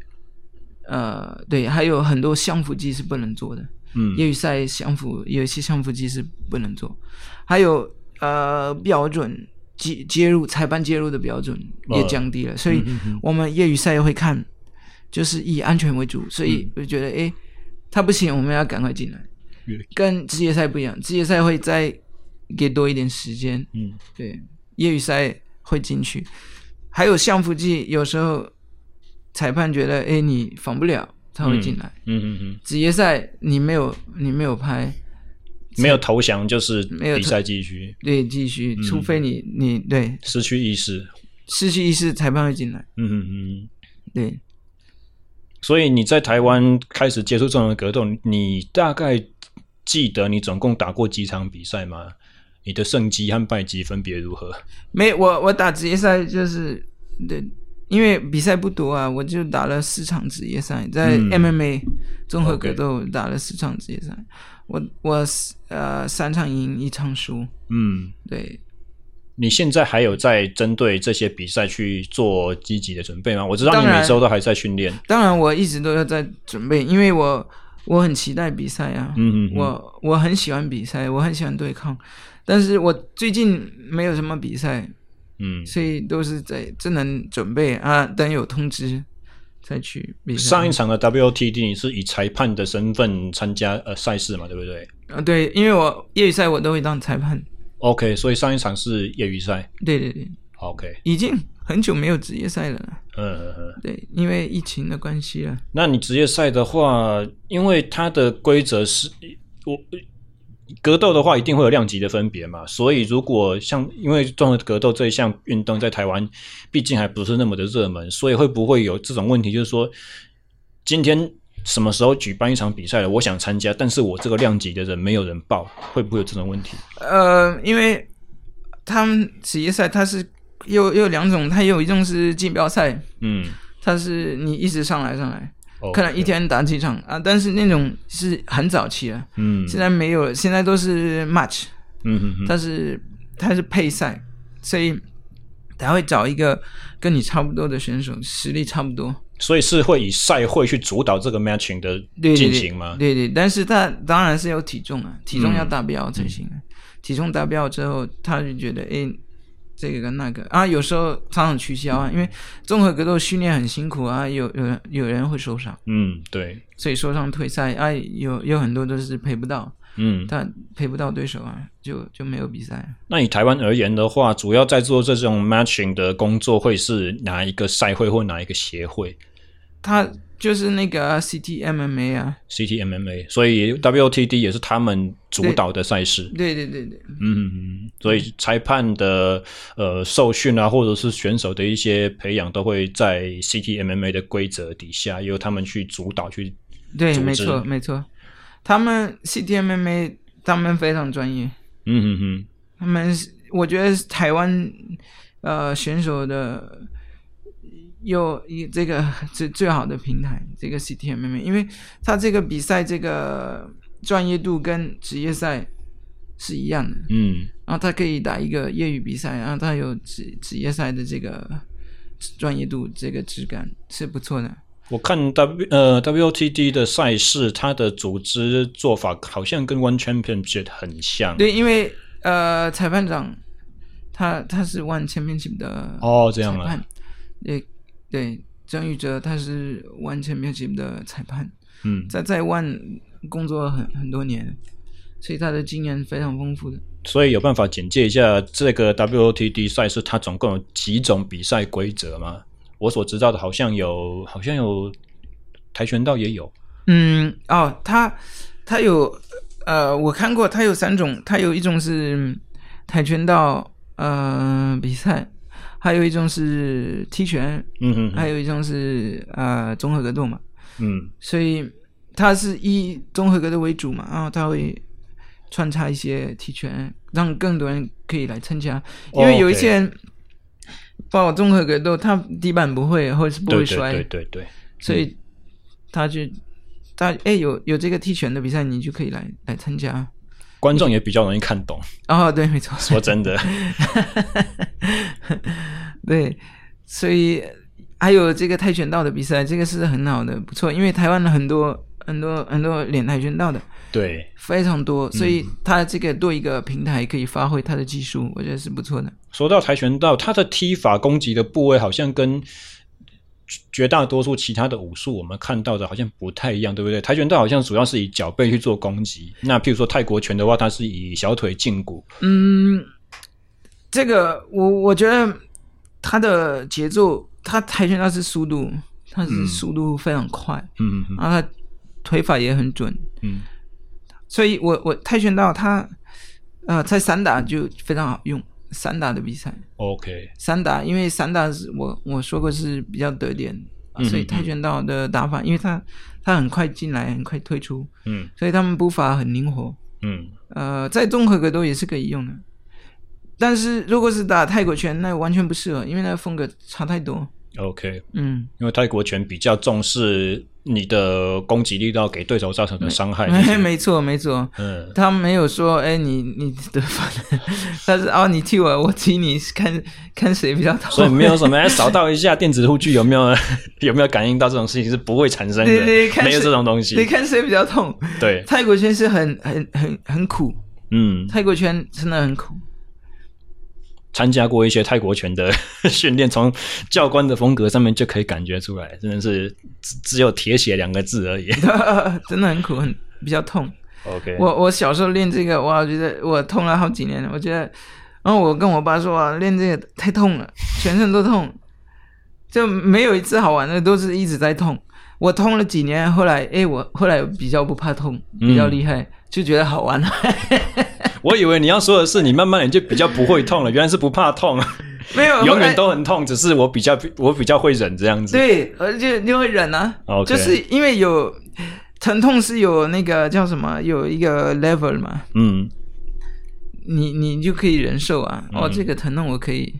呃，对，还有很多相辅技是不能做的。嗯，业余赛相辅有一些相辅技是不能做，还有呃标准接接入裁判介入的标准也降低了，呃、所以我们业余赛会看，就是以安全为主，所以我觉得哎，他不行，我们要赶快进来，跟职业赛不一样，职业赛会再给多一点时间。嗯，对，业余赛会进去，还有相辅技有时候。裁判觉得，哎，你防不了，他会进来。嗯嗯嗯。职业赛你没有，你没有拍，没有投降就是比赛继续。对，继续，嗯、除非你你对失去意识，失去意识，裁判会进来。嗯嗯嗯。对。所以你在台湾开始接触这种格斗，你大概记得你总共打过几场比赛吗？你的胜绩和败绩分别如何？没，我我打职业赛就是对。因为比赛不多啊，我就打了四场职业赛，在 MMA 综合格斗打了四场职业赛，我我呃三场赢一场输。嗯，对。你现在还有在针对这些比赛去做积极的准备吗？我知道你每周都还在训练。当然，我一直都要在准备，因为我我很期待比赛啊。嗯嗯。我我很喜欢比赛，我很喜欢对抗，但是我最近没有什么比赛。嗯，所以都是在只能准备啊，等有通知再去比赛。上一场的 WTD 你是以裁判的身份参加呃赛事嘛，对不对？啊，对，因为我业余赛我都会当裁判。OK，所以上一场是业余赛。对对对。OK，已经很久没有职业赛了。嗯嗯嗯。对，因为疫情的关系了。那你职业赛的话，因为它的规则是我。格斗的话，一定会有量级的分别嘛，所以如果像因为综合格斗这一项运动在台湾，毕竟还不是那么的热门，所以会不会有这种问题？就是说，今天什么时候举办一场比赛了？我想参加，但是我这个量级的人没有人报，会不会有这种问题？呃，因为他们职业赛它是有有两种，它有一种是锦标赛，嗯，它是你一直上来上来。可能一天打几场啊，但是那种是很早期了，嗯，现在没有了，现在都是 match，嗯哼哼，但是它是配赛，所以他会找一个跟你差不多的选手，实力差不多。所以是会以赛会去主导这个 matching 的进行吗？对对，对对，但是他当然是有体重啊，体重要达标才行。嗯、体重达标之后，他就觉得哎，这个跟那个啊，有时候常常取消啊，因为综合格斗训练很辛苦啊，有有有人会受伤，嗯，对，所以受伤退赛啊，有有很多都是赔不到。嗯，但赔不到对手啊，就就没有比赛。那以台湾而言的话，主要在做这种 matching 的工作，会是哪一个赛会或哪一个协会？他就是那个 CTMMA 啊，CTMMA，所以 WOTD 也是他们主导的赛事。对对对对，嗯，所以裁判的呃受训啊，或者是选手的一些培养，都会在 CTMMA 的规则底下，由他们去主导去。对，没错，没错。他们 CTMMA 他们非常专业，嗯哼哼，他们我觉得台湾呃选手的有一这个最最好的平台，这个 CTMMA，因为他这个比赛这个专业度跟职业赛是一样的，嗯，然后他可以打一个业余比赛，然后他有职职业赛的这个专业度，这个质感是不错的。我看 W 呃 WOTD 的赛事，它的组织做法好像跟 One Championship 很像。对，因为呃裁判长他他是 One Championship 的哦，这样啊。对对，张玉哲他是 One Championship 的裁判，嗯，在在 One 工作很很多年，所以他的经验非常丰富的。所以有办法简介一下这个 WOTD 赛事，它总共有几种比赛规则吗？我所知道的，好像有，好像有跆拳道也有。嗯，哦，他他有，呃，我看过，他有三种，他有一种是跆拳道，呃，比赛，还有一种是踢拳，嗯嗯，还有一种是呃综合格斗嘛，嗯，所以它是以综合格斗为主嘛，然后他会穿插一些踢拳，让更多人可以来参加，因为有一些人。Oh. 报综合格斗，他底板不会，或者是不会摔，对对对，对，所以他就他哎有有这个踢拳的比赛，你就可以来来参加，观众也比较容易看懂。哦，对，没错，说真的，对，所以还有这个跆拳道的比赛，这个是很好的，不错，因为台湾的很多很多很多练跆拳道的，对，非常多，所以他这个多一个平台可以发挥他的技术，我觉得是不错的。说到跆拳道，他的踢法攻击的部位好像跟绝大多数其他的武术我们看到的好像不太一样，对不对？跆拳道好像主要是以脚背去做攻击，那譬如说泰国拳的话，它是以小腿胫骨。嗯，这个我我觉得它的节奏，它跆拳道是速度，它是速度非常快，嗯嗯，然后他腿法也很准，嗯，所以我我跆拳道它呃在散打就非常好用。散打的比赛，OK，散打，因为散打是我我说过是比较得点，嗯、所以跆拳道的打法，因为他他很快进来，很快退出，嗯，所以他们步伐很灵活，嗯，呃，在综合格斗也是可以用的，但是如果是打泰国拳，那完全不适合，因为那个风格差太多。OK，嗯，因为泰国拳比较重视你的攻击力道给对手造成的伤害。没没错没错，嗯，他没有说，哎，你你得分，但是哦，你踢我，我踢你，看看谁比较痛。所以没有什么，哎，扫到一下电子护具有没有 有没有感应到这种事情是不会产生的，对对，看没有这种东西。你看谁比较痛？对，泰国拳是很很很很苦，嗯，泰国拳真的很苦。参加过一些泰国拳的 训练，从教官的风格上面就可以感觉出来，真的是只只有铁血两个字而已，真的很苦，很比较痛。OK，我我小时候练这个，哇，我觉得我痛了好几年了。我觉得，然后我跟我爸说啊，练这个太痛了，全身都痛，就没有一次好玩的，都是一直在痛。我痛了几年，后来哎，我后来比较不怕痛，比较厉害，嗯、就觉得好玩了。我以为你要说的是，你慢慢的就比较不会痛了，原来是不怕痛，没有，永远都很痛，只是我比较我比较会忍这样子。对，而且你会忍啊，Okay. 就是因为有疼痛是有那个叫什么，有一个 level 嘛，嗯，你你就可以忍受啊，嗯、哦，这个疼痛我可以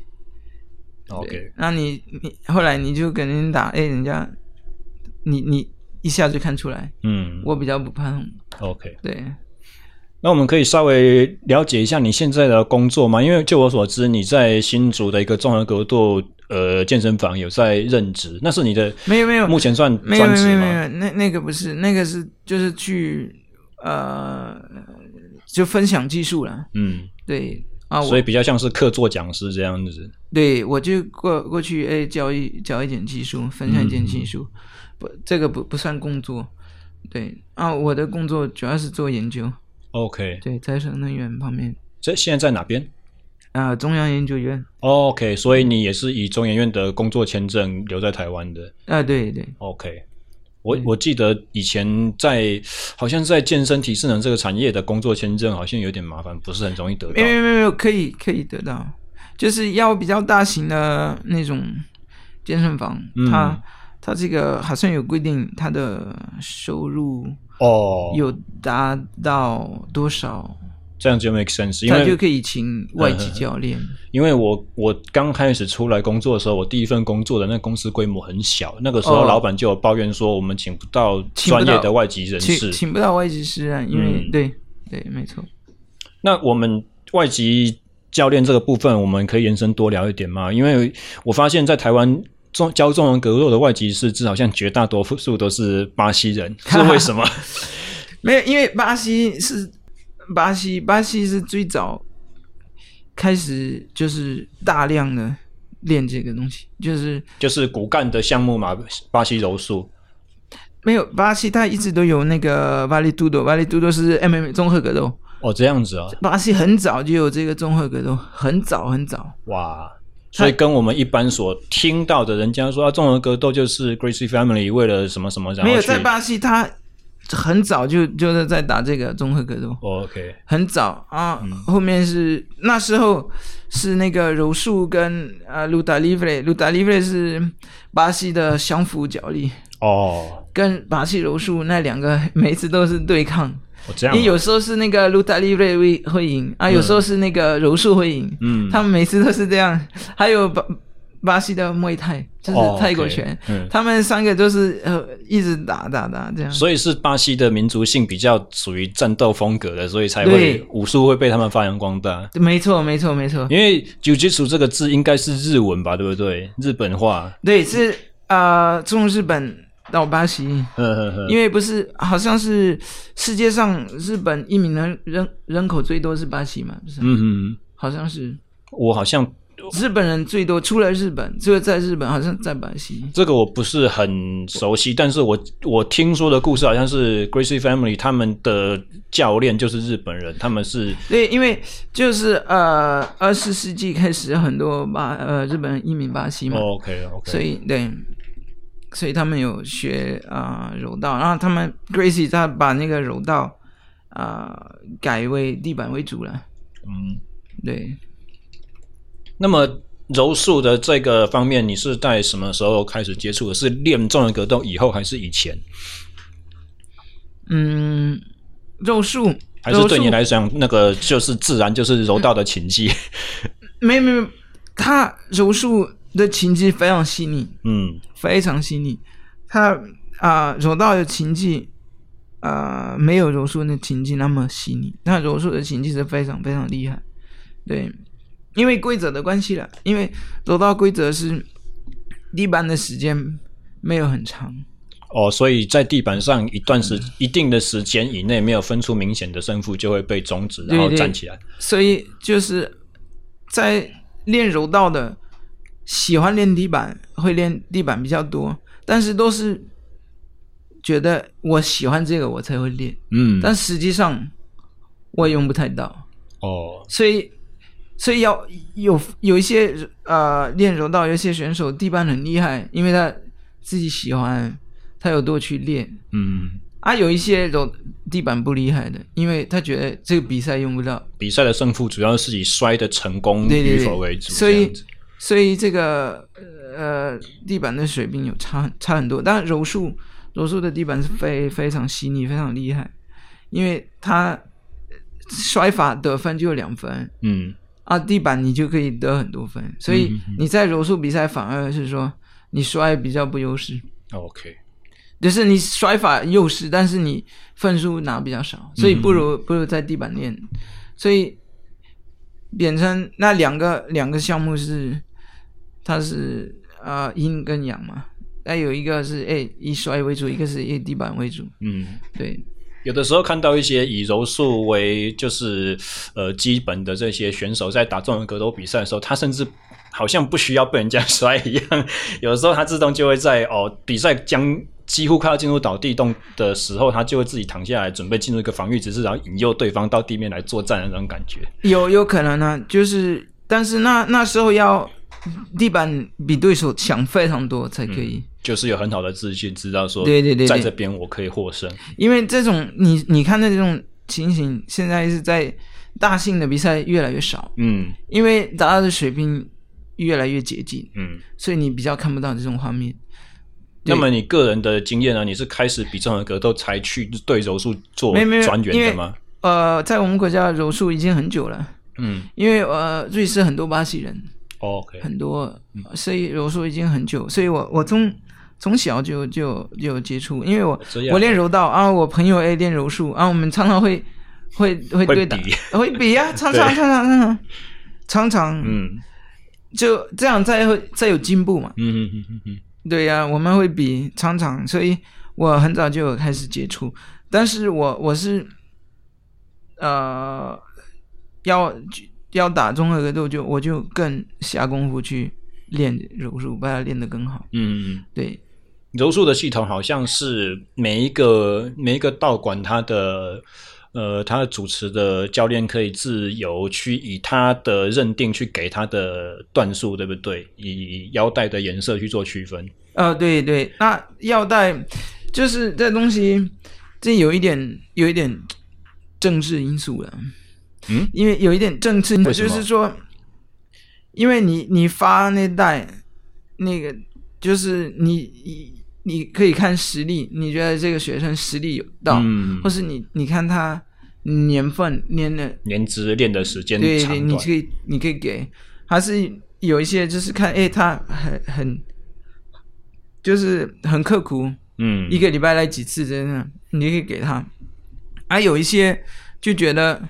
，OK，那你你后来你就跟人打，哎，人家你你一下就看出来，嗯，我比较不怕痛，OK，对。那我们可以稍微了解一下你现在的工作吗？因为就我所知，你在新竹的一个综合格斗呃健身房有在任职，那是你的没有没有，目前算专职吗？没有没有没有，那那个不是，那个是就是去呃就分享技术了，嗯，对啊，所以比较像是客座讲师这样子。对，我就过过去哎教一教一点技术，分享一点技术，嗯、不这个不不算工作，对啊，我的工作主要是做研究。OK，对，再生能源方面。这现在在哪边？啊，中央研究院。OK，所以你也是以中研院的工作签证留在台湾的。啊，对对。OK，我我记得以前在好像在健身体适能这个产业的工作签证好像有点麻烦，不是很容易得到。没有没有没有，可以可以得到，就是要比较大型的那种健身房，嗯、它它这个好像有规定，它的收入哦有达到多少。这样就 make sense，因为他就可以请外籍教练。嗯、因为我我刚开始出来工作的时候，我第一份工作的那公司规模很小，那个时候老板就有抱怨说，我们请不到专业的外籍人士，请，请不到外籍师啊，因为、嗯、对对，没错。那我们外籍教练这个部分，我们可以延伸多聊一点吗？因为我发现，在台湾中教中文格斗的外籍是，至少像绝大多数都是巴西人，是为什么？没有，因为巴西是。巴西，巴西是最早开始就是大量的练这个东西，就是就是骨干的项目嘛。巴西柔术没有，巴西它一直都有那个瓦利杜多，瓦利杜多是 MMA 综合格斗。哦，这样子啊。巴西很早就有这个综合格斗，很早很早。哇，所以跟我们一般所听到的人家说啊，综合格斗就是 Gracie Family 为了什么什么，然后没有在巴西他。很早就就是在打这个综合格斗，OK，很早啊，嗯、后面是那时候是那个柔术跟呃鲁达利弗雷，鲁达利弗雷是巴西的相辅角力。哦，跟巴西柔术那两个每次都是对抗，哦这样啊、因为有时候是那个鲁达利弗雷会会赢啊，有时候是那个柔术会赢，嗯，他们每次都是这样，还有巴。巴西的莫泰就是泰国拳，嗯、他们三个都是呃一直打打打这样。所以是巴西的民族性比较属于战斗风格的，所以才会武术会被他们发扬光大。没错，没错，没错。因为 Jiu-Jitsu 这个字应该是日文吧，对不对？日本话。对，是啊、呃，从日本到巴西。因为不是，好像是世界上日本移民的人人口最多是巴西嘛？不是？嗯嗯。好像是。我好像。日本人最多，除了日本，只有在日本，好像在巴西。这个我不是很熟悉，但是我我听说的故事好像是 Gracie Family 他们的教练就是日本人，他们是对，因为就是呃，二十世纪开始很多巴呃日本人移民巴西嘛，OK OK，所以对，所以他们有学啊、呃、柔道，然后他们 Gracie 他把那个柔道啊、呃、改为地板为主了，嗯，对。那么柔术的这个方面，你是在什么时候开始接触的？是练综合格斗以后，还是以前？嗯，柔术还是对你来讲，那个就是自然就是柔道的琴技。没没没有，他柔术的琴技非常细腻，嗯，非常细腻。他啊、呃，柔道的琴技啊、呃，没有柔术的琴技那么细腻。那柔术的琴技是非常非常厉害，对。因为规则的关系了，因为柔道规则是地板的时间没有很长哦，所以在地板上一段时、嗯、一定的时间以内没有分出明显的胜负，就会被终止，然后站起来。对对，所以就是在练柔道的喜欢练地板，会练地板比较多，但是都是觉得我喜欢这个我才会练，嗯，但实际上我也用不太到哦，所以。所以要有有一些呃练柔道，有些选手地板很厉害，因为他自己喜欢，他有多去练。嗯，啊，有一些柔地板不厉害的，因为他觉得这个比赛用不到。比赛的胜负主要是以摔的成功与否为主。所以，所以这个呃地板的水平有差差很多。但柔术柔术的地板是非非常细腻，非常厉害，因为他摔法得分就两分。嗯。啊，地板你就可以得很多分，所以你在柔术比赛反而是说你摔比较不优势。OK，就是你摔法优势，但是你分数拿比较少，所以不如不如在地板练。所以变成那两个两个项目是，它是啊阴跟阳嘛。那有一个是哎以摔为主，一个是以地板为主。嗯，对。有的时候看到一些以柔术为就是呃基本的这些选手在打综合格斗比赛的时候，他甚至好像不需要被人家摔一样。有的时候他自动就会在哦比赛将几乎快要进入倒地洞的时候，他就会自己躺下来准备进入一个防御姿势，然后引诱对方到地面来作战的那种感觉。有有可能呢、啊，就是但是那那时候要。地板比对手强非常多才可以，嗯，就是有很好的自信，知道说，对对对，在这边我可以获胜。因为这种你你看的这种情形，现在是在大型的比赛越来越少，嗯，因为大家的水平越来越接近，嗯，所以你比较看不到这种画面。那么你个人的经验呢？你是开始比综合格斗才去对柔术做专员的吗？呃，在我们国家柔术已经很久了，嗯，因为呃，瑞士很多巴西人。OK，很多，所以柔术已经很久，所以我我从从小就就就接触，因为我我练柔道啊，我朋友也练柔术啊，我们常常会会会对打，会比啊，常常常常常常常常，嗯，就这样才会才有进步嘛，嗯嗯嗯嗯嗯，对呀，我们会比常常，所以我很早就开始接触，但是我我是呃要。要打综合格斗，就我就更下功夫去练柔术，把它练得更好。嗯，对。柔术的系统好像是每一个每一个道馆，它的呃，他的主持的教练可以自由去以他的认定去给他的段数，对不对？以腰带的颜色去做区分。呃，对对。那腰带就是这东西，这有一点有一点政治因素了。嗯，因为有一点政治，就是说，因为你你发那代，那个就是你你你可以看实力，你觉得这个学生实力有到，嗯、或是你你看他年份练的年资练的时间对对，你可以你可以给，还是有一些就是看哎他很很就是很刻苦，嗯，一个礼拜来几次真的，你可以给他，还有一些就觉得。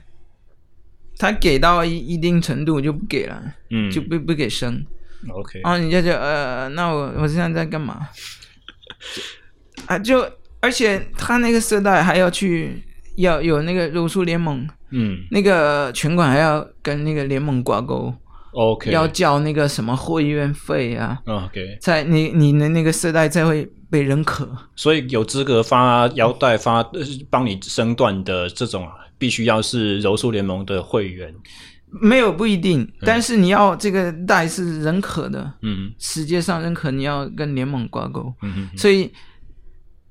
他给到一一定程度就不给了，嗯，就不不给升，OK，然后人家就呃，那我我现在在干嘛？啊，就而且他那个色带还要去要有那个柔术联盟，嗯，那个拳馆还要跟那个联盟挂钩，OK，要交那个什么会员费啊，OK，在你你的那个色带才会被认可，所以有资格发腰带发帮你升段的这种。必须要是柔术联盟的会员，没有不一定，嗯、但是你要这个带是认可的，嗯，世界上认可，你要跟联盟挂钩，嗯哼哼，所以，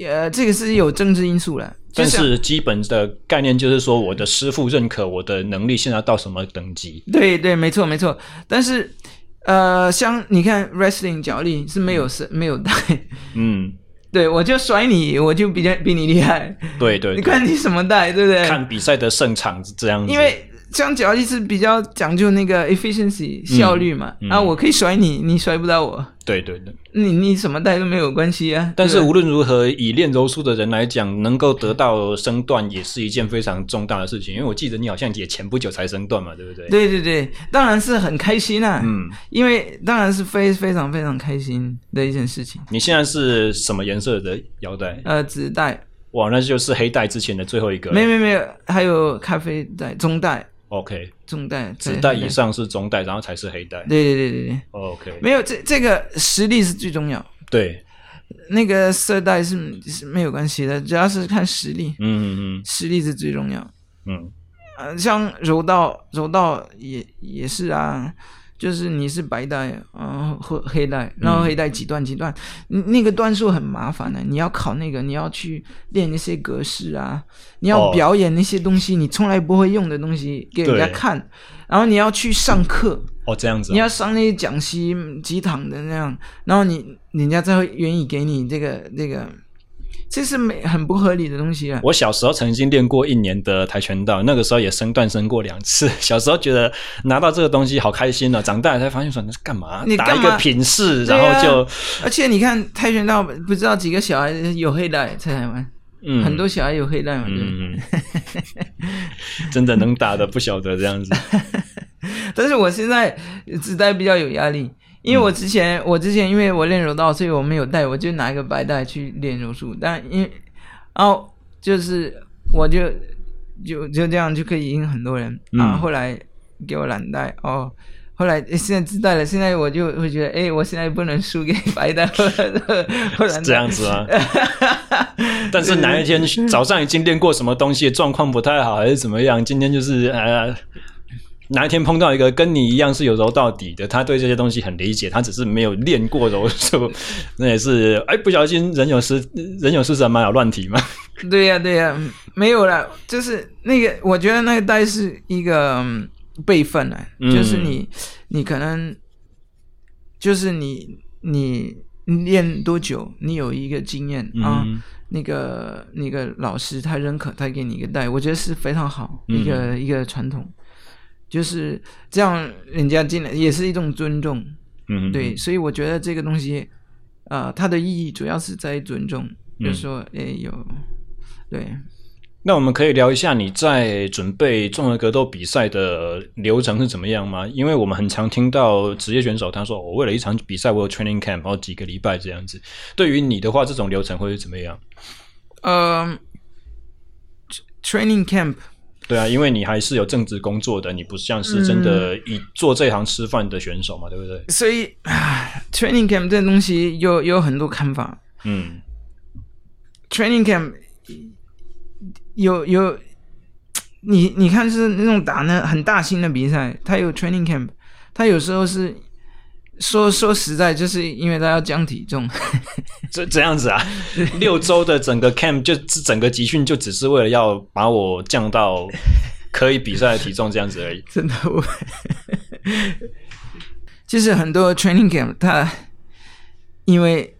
呃，这个是有政治因素了。但是基本的概念就是说，我的师傅认可我的能力，现在到什么等级？对对，没错没错。但是，呃，像你看 wrestling 脚力是没有是、嗯、没有带，嗯。对，我就甩你，我就比较比你厉害。对对，对，你看你什么带，对不对？看比赛的胜场是这样子。因为像脚力是比较讲究那个 efficiency 效率嘛，嗯嗯、啊，我可以甩你，你甩不到我。对对对，你你什么带都没有关系啊。但是无论如何，以练柔术的人来讲，能够得到升段也是一件非常重大的事情。因为我记得你好像也前不久才升段嘛，对不对？对对对，当然是很开心啊。嗯，因为当然是非非常非常开心的一件事情。你现在是什么颜色的腰带？呃，紫带。哇，那就是黑带之前的最后一个。没没没有，还有咖啡带、中带。OK，中带，紫带以上是中带，然后才是黑带。对对对对对。OK，没有这这个实力是最重要。对，那个色带是是没有关系的，主要是看实力。嗯嗯嗯，实力是最重要。嗯，呃，像柔道，柔道也也是啊。就是你是白带，然后黑带，然后黑带几段几段，嗯、那个段数很麻烦的。你要考那个，你要去练那些格式啊，你要表演那些东西，哦、你从来不会用的东西给人家看，然后你要去上课。哦，这样子、哦。你要上那些讲习几堂的那样，然后你人家才会愿意给你这个这个。这是没很不合理的东西啊！我小时候曾经练过一年的跆拳道，那个时候也升段升过两次。小时候觉得拿到这个东西好开心呢、哦，长大才发现说那是干嘛？你打一个品试，然后就……而且你看跆拳道，不知道几个小孩有黑带在台湾，嗯，很多小孩有黑带嘛，嗯，真的能打的不晓得这样子。但是我现在自带比较有压力。因为我之前、嗯、我之前因为我练柔道，所以我没有带，我就拿一个白带去练柔术。但因为然后就是我就就就这样就可以赢很多人、然后。后来给我蓝带哦。后来现在自带了，现在我就会觉得，哎，我现在不能输给白带。后来这样子啊？但是哪一天早上已经练过什么东西，状况不太好，还是怎么样？今天就是呃，哪一天碰到一个跟你一样是有柔到底的，他对这些东西很理解，他只是没有练过柔术，那也是哎，不小心人有失人有失神嘛，有乱体嘛。对呀、啊，对呀、啊，没有了，就是那个，我觉得那个带是一个。辈分呢，就是你，嗯、你可能，就是你，你练多久，你有一个经验、嗯、啊，那个那个老师他认可，他给你一个带，我觉得是非常好，嗯、一个一个传统，就是这样，人家进来也是一种尊重，嗯，对，所以我觉得这个东西，啊、呃，它的意义主要是在尊重，就是说，哎、嗯，有，对。那我们可以聊一下你在准备综合格斗比赛的流程是怎么样吗？因为我们很常听到职业选手他说：“我为了一场比赛，我有 training camp，然后几个礼拜这样子。”对于你的话，这种流程会是怎么样？呃、uh，training camp。对啊，因为你还是有正职工作的，你不像是真的以做这行吃饭的选手嘛，嗯、对不对？所以，training camp 这东西有有很多看法。嗯，training camp。有有，你你看是那种打那很大型的比赛，他有 training camp，他有时候是说说实在，就是因为他要降体重，这这样子啊，六周的整个 camp 就整个集训就只是为了要把我降到可以比赛的体重这样子而已。真的，我就是很多 training camp，他因为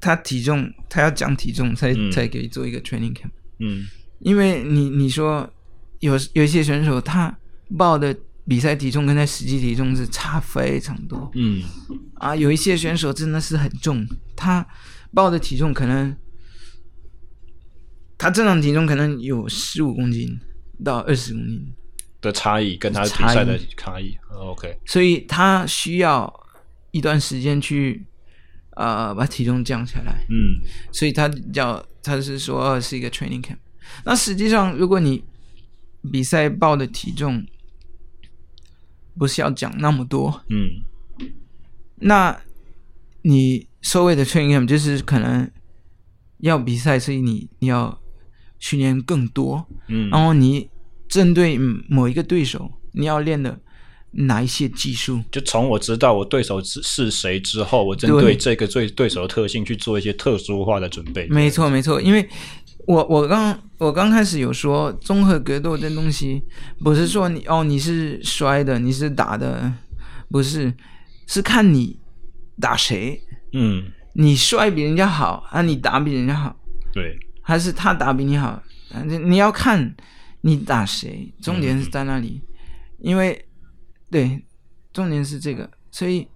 他体重他要降体重才，才、嗯、才可以做一个 training camp。嗯。因为你你说有有一些选手他报的比赛体重跟他实际体重是差非常多，嗯，啊，有一些选手真的是很重，他报的体重可能他正常体重可能有十五公斤到二十公斤。的差异，跟他比赛的差异，OK，所以他需要一段时间去呃把体重降下来，嗯，所以他叫他是说是一个 training camp。那实际上，如果你比赛报的体重不是要讲那么多，嗯，那你所谓的 training 就是可能要比赛，所以你你要训练更多，嗯，然后你针对某一个对手，你要练的哪一些技术？就从我知道我对手是是谁之后，我针对这个对对手的特性去做一些特殊化的准备。没错，没错，因为。我我刚我刚开始有说综合格斗这东西，不是说你哦你是摔的，你是打的，不是，是看你打谁，嗯，你摔比人家好啊，你打比人家好，对，还是他打比你好，反正你要看你打谁，重点是在那里，嗯、因为对，重点是这个，所以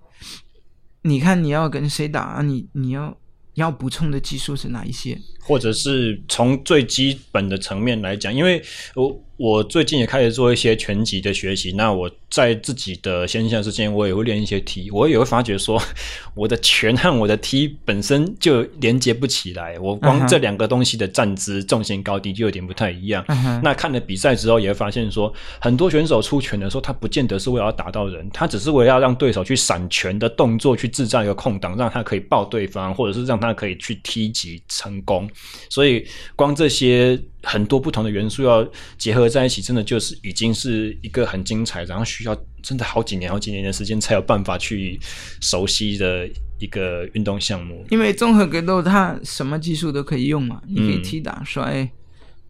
你看你要跟谁打啊，你你要要补充的技术是哪一些？或者是从最基本的层面来讲，因为我我最近也开始做一些拳击的学习，那我在自己的闲暇时间，我也会练一些踢，我也会发觉说，我的拳和我的踢本身就连接不起来，我光这两个东西的站姿、重心高低就有点不太一样。Uh -huh. 那看了比赛之后，也会发现说，很多选手出拳的时候，他不见得是为了要打到人，他只是为了要让对手去闪拳的动作去制造一个空档，让他可以抱对方，或者是让他可以去踢击成功。所以，光这些很多不同的元素要结合在一起，真的就是已经是一个很精彩，然后需要真的好几年、好几年的时间才有办法去熟悉的一个运动项目。因为综合格斗它什么技术都可以用嘛，你可以踢打摔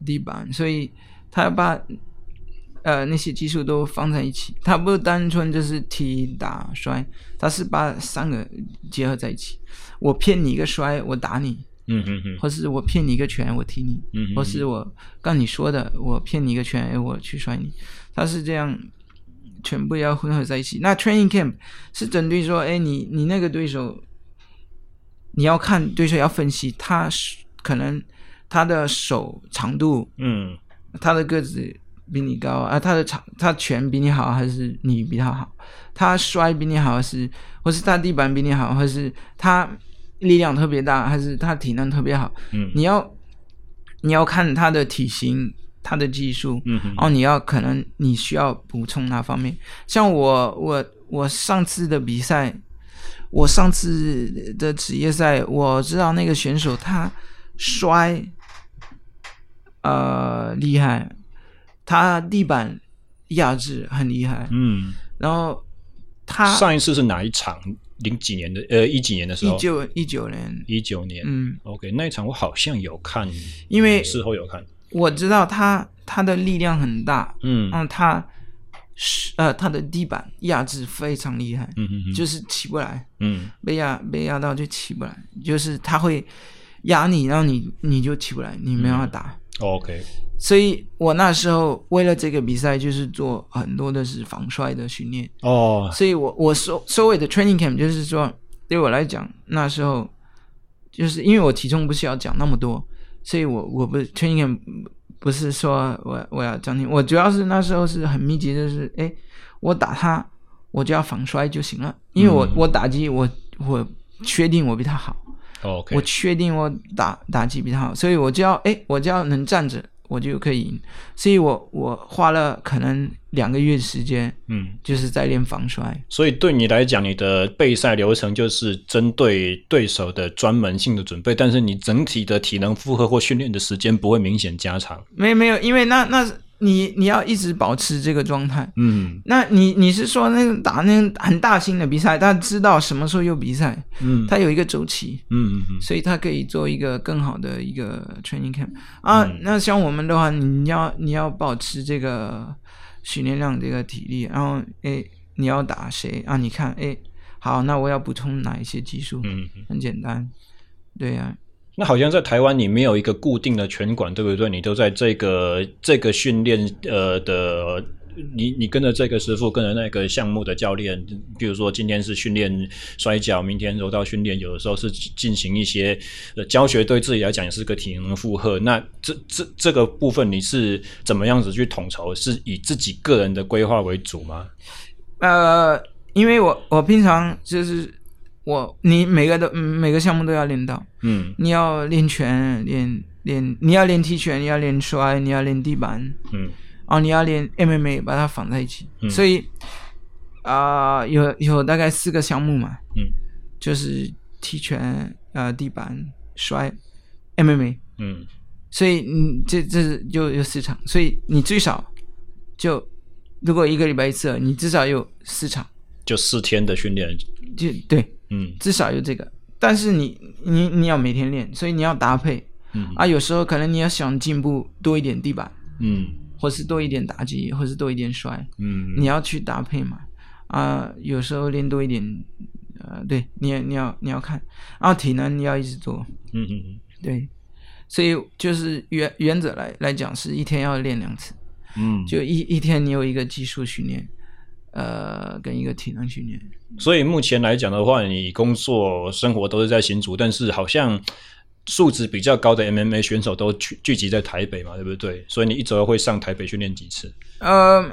地板，所以它要把呃那些技术都放在一起，它不单纯就是踢打摔，它是把三个结合在一起。我骗你一个摔，我打你。嗯哼哼，或是我骗你一个拳，我踢你；嗯或是我刚你说的，我骗你一个拳，哎，我去摔你。他是这样，全部要混合在一起。那 training camp 是针对说，哎，你你那个对手，你要看对手要分析，他可能他的手长度，嗯，他的个子比你高啊，他的长他拳比你好还是你比他好？他摔比你好还是，或是他地板比你好，还是他力量特别大，还是他体能特别好？嗯，你要你要看他的体型，他的技术，嗯哼，然后你要可能你需要补充哪方面？像我我我上次的比赛，我上次的职业赛，我知道那个选手他摔，呃，厉害，他地板压制很厉害，嗯，然后他上一次是哪一场？零几年的，呃，一几年的时候，一九一九年，一九年，嗯，OK，那一场我好像有看，因为事后有看，我知道他他的力量很大，嗯，嗯，他是呃他的地板压制非常厉害，嗯嗯就是起不来，嗯，被压被压到就起不来，就是他会压你，然后你你就起不来，你没办法打，嗯，OK。所以我那时候为了这个比赛，就是做很多的是防摔的训练。哦，所以我我所所谓的 training camp 就是说，对我来讲，那时候就是因为我体重不需要讲那么多，所以我我不 training camp 不是说我我要讲你，我主要是那时候是很密集的，就是哎，我打他，我就要防摔就行了，因为我、嗯、我打击我我确定我比他好。我确定我打打击比他好，所以我就要哎，我就要能站着。我就可以赢，所以我我花了可能两个月时间，嗯，就是在练防摔。所以对你来讲，你的备赛流程就是针对对手的专门性的准备，但是你整体的体能负荷或训练的时间不会明显加长。没有没有，因为那那。你你要一直保持这个状态，嗯，那你你是说那个打那个很大型的比赛，他知道什么时候有比赛，嗯，他有一个周期，嗯嗯嗯，所以他可以做一个更好的一个 training camp 啊。嗯、那像我们的话，你要你要保持这个训练量这个体力，然后诶，你要打谁啊？你看诶，好，那我要补充哪一些技术？嗯，很简单，对呀、啊。那好像在台湾，你没有一个固定的拳馆，对不对？你都在这个这个训练呃的，你你跟着这个师傅，跟着那个项目的教练，比如说今天是训练摔跤，明天柔道训练，有的时候是进行一些呃教学，对自己来讲也是个体能负荷。那这这这个部分你是怎么样子去统筹？是以自己个人的规划为主吗？呃，因为我我平常就是。我你每个都每个项目都要练到，嗯，你要练拳练练，你要练踢拳，你要练摔，你要练地板，嗯，哦，你要练 MMA，把它放在一起，嗯、所以啊、呃，有有大概四个项目嘛，嗯，就是踢拳、呃地板、摔、MMA，嗯，所以你这这就有四场，所以你最少就如果一个礼拜一次，你至少有四场，就四天的训练，就对。嗯，至少有这个，但是你你你要每天练，所以你要搭配，嗯。啊，有时候可能你要想进步多一点地板，嗯，或是多一点打击，或是多一点摔，嗯，你要去搭配嘛，啊，有时候练多一点，呃，对，你要你要你要看，然后体能你要一直做，嗯嗯嗯，对，所以就是原原则来来讲是一天要练两次，嗯，就一一天你有一个技术训练。呃，跟一个体能训练，所以目前来讲的话，你工作生活都是在新竹，但是好像素质比较高的 MMA 选手都聚聚集在台北嘛，对不对？所以你一周会上台北训练几次？呃，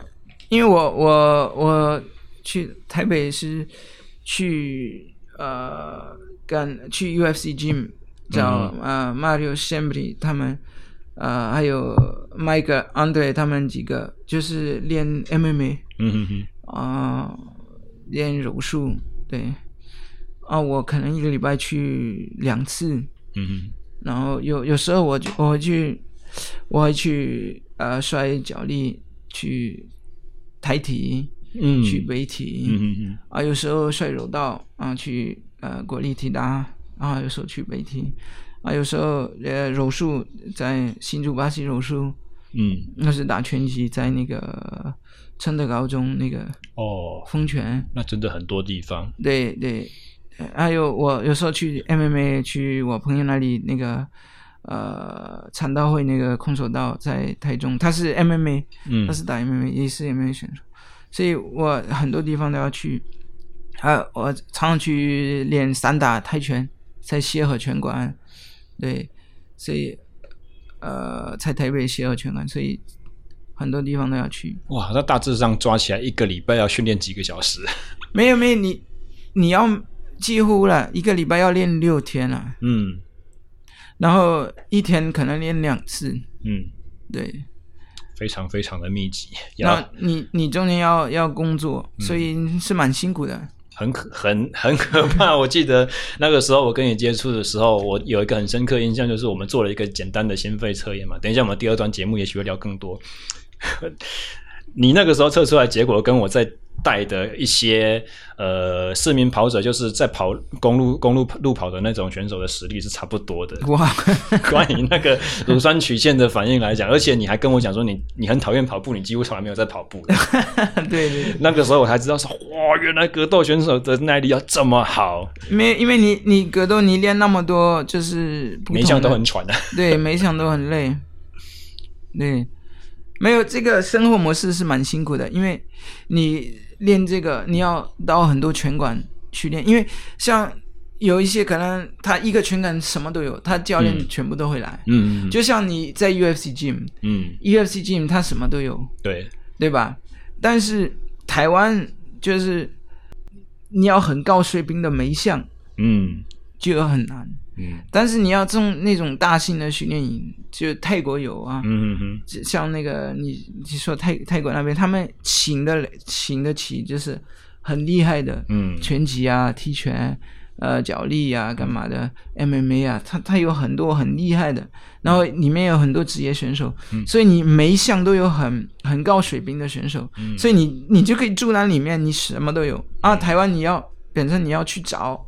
因为我我我去台北是去呃跟去 UFC Gym 找、嗯、呃 Mario Shambri 他们呃还有 Mike Andre 他们几个就是练 MMA，嗯哼哼。啊，练柔术，对，啊，我可能一个礼拜去两次，嗯，然后有有时候我就我会去，我会去呃摔脚力，去抬体，嗯，去背体，嗯嗯嗯，啊，有时候摔柔道，啊，去呃国立体大，啊，有时候去背体，啊，有时候呃柔术在新竹巴西柔术，嗯，那是打拳击在那个。承德高中那个哦，风泉，那真的很多地方。对对，还有我有时候去 MMA，去我朋友那里那个呃禅道会那个空手道在台中，他是 MMA，嗯，他是打 MMA，也是 MMA 选手，所以我很多地方都要去。还有我常常去练散打泰拳，在协和拳馆，对，所以呃在台北协和拳馆，所以。很多地方都要去。哇，那大致上抓起来一个礼拜要训练几个小时？没有没有，你你要几乎了一个礼拜要练六天了。嗯，然后一天可能练两次。嗯，对，非常非常的密集。那你你中间要要工作，所以是蛮辛苦的。嗯很可很很可怕！我记得那个时候我跟你接触的时候，我有一个很深刻印象，就是我们做了一个简单的心肺测验嘛。等一下我们第二段节目也许会聊更多。你那个时候测出来结果跟我在。带的一些呃市民跑者，就是在跑公路公路路跑的那种选手的实力是差不多的。哇！关于那个乳酸曲线的反应来讲，而且你还跟我讲说你你很讨厌跑步，你几乎从来没有在跑步。对，对对。那个时候我才知道说，哇，原来格斗选手的耐力要这么好。因为因为你你格斗你练那么多，就是每一项都很喘的。对，每一项都很累。对，没有这个生活模式是蛮辛苦的，因为你。练这个，你要到很多拳馆去练，因为像有一些可能他一个拳馆什么都有，他教练全部都会来。嗯，就像你在 UFC Gym，嗯，UFC Gym 他什么都有，对，对吧？但是台湾就是你要很高水平的每一项，嗯，就很难。嗯，但是你要这种那种大型的训练营，就泰国有啊，嗯嗯嗯，像那个你你说泰泰国那边，他们请的请得起，就是很厉害的，嗯，拳击啊、踢拳、呃、脚力啊、干嘛的、嗯、MMA 啊，他他有很多很厉害的，然后里面有很多职业选手，嗯，所以你每一项都有很很高水平的选手，嗯，所以你你就可以住那里面，你什么都有。啊。台湾你要本身你要去找，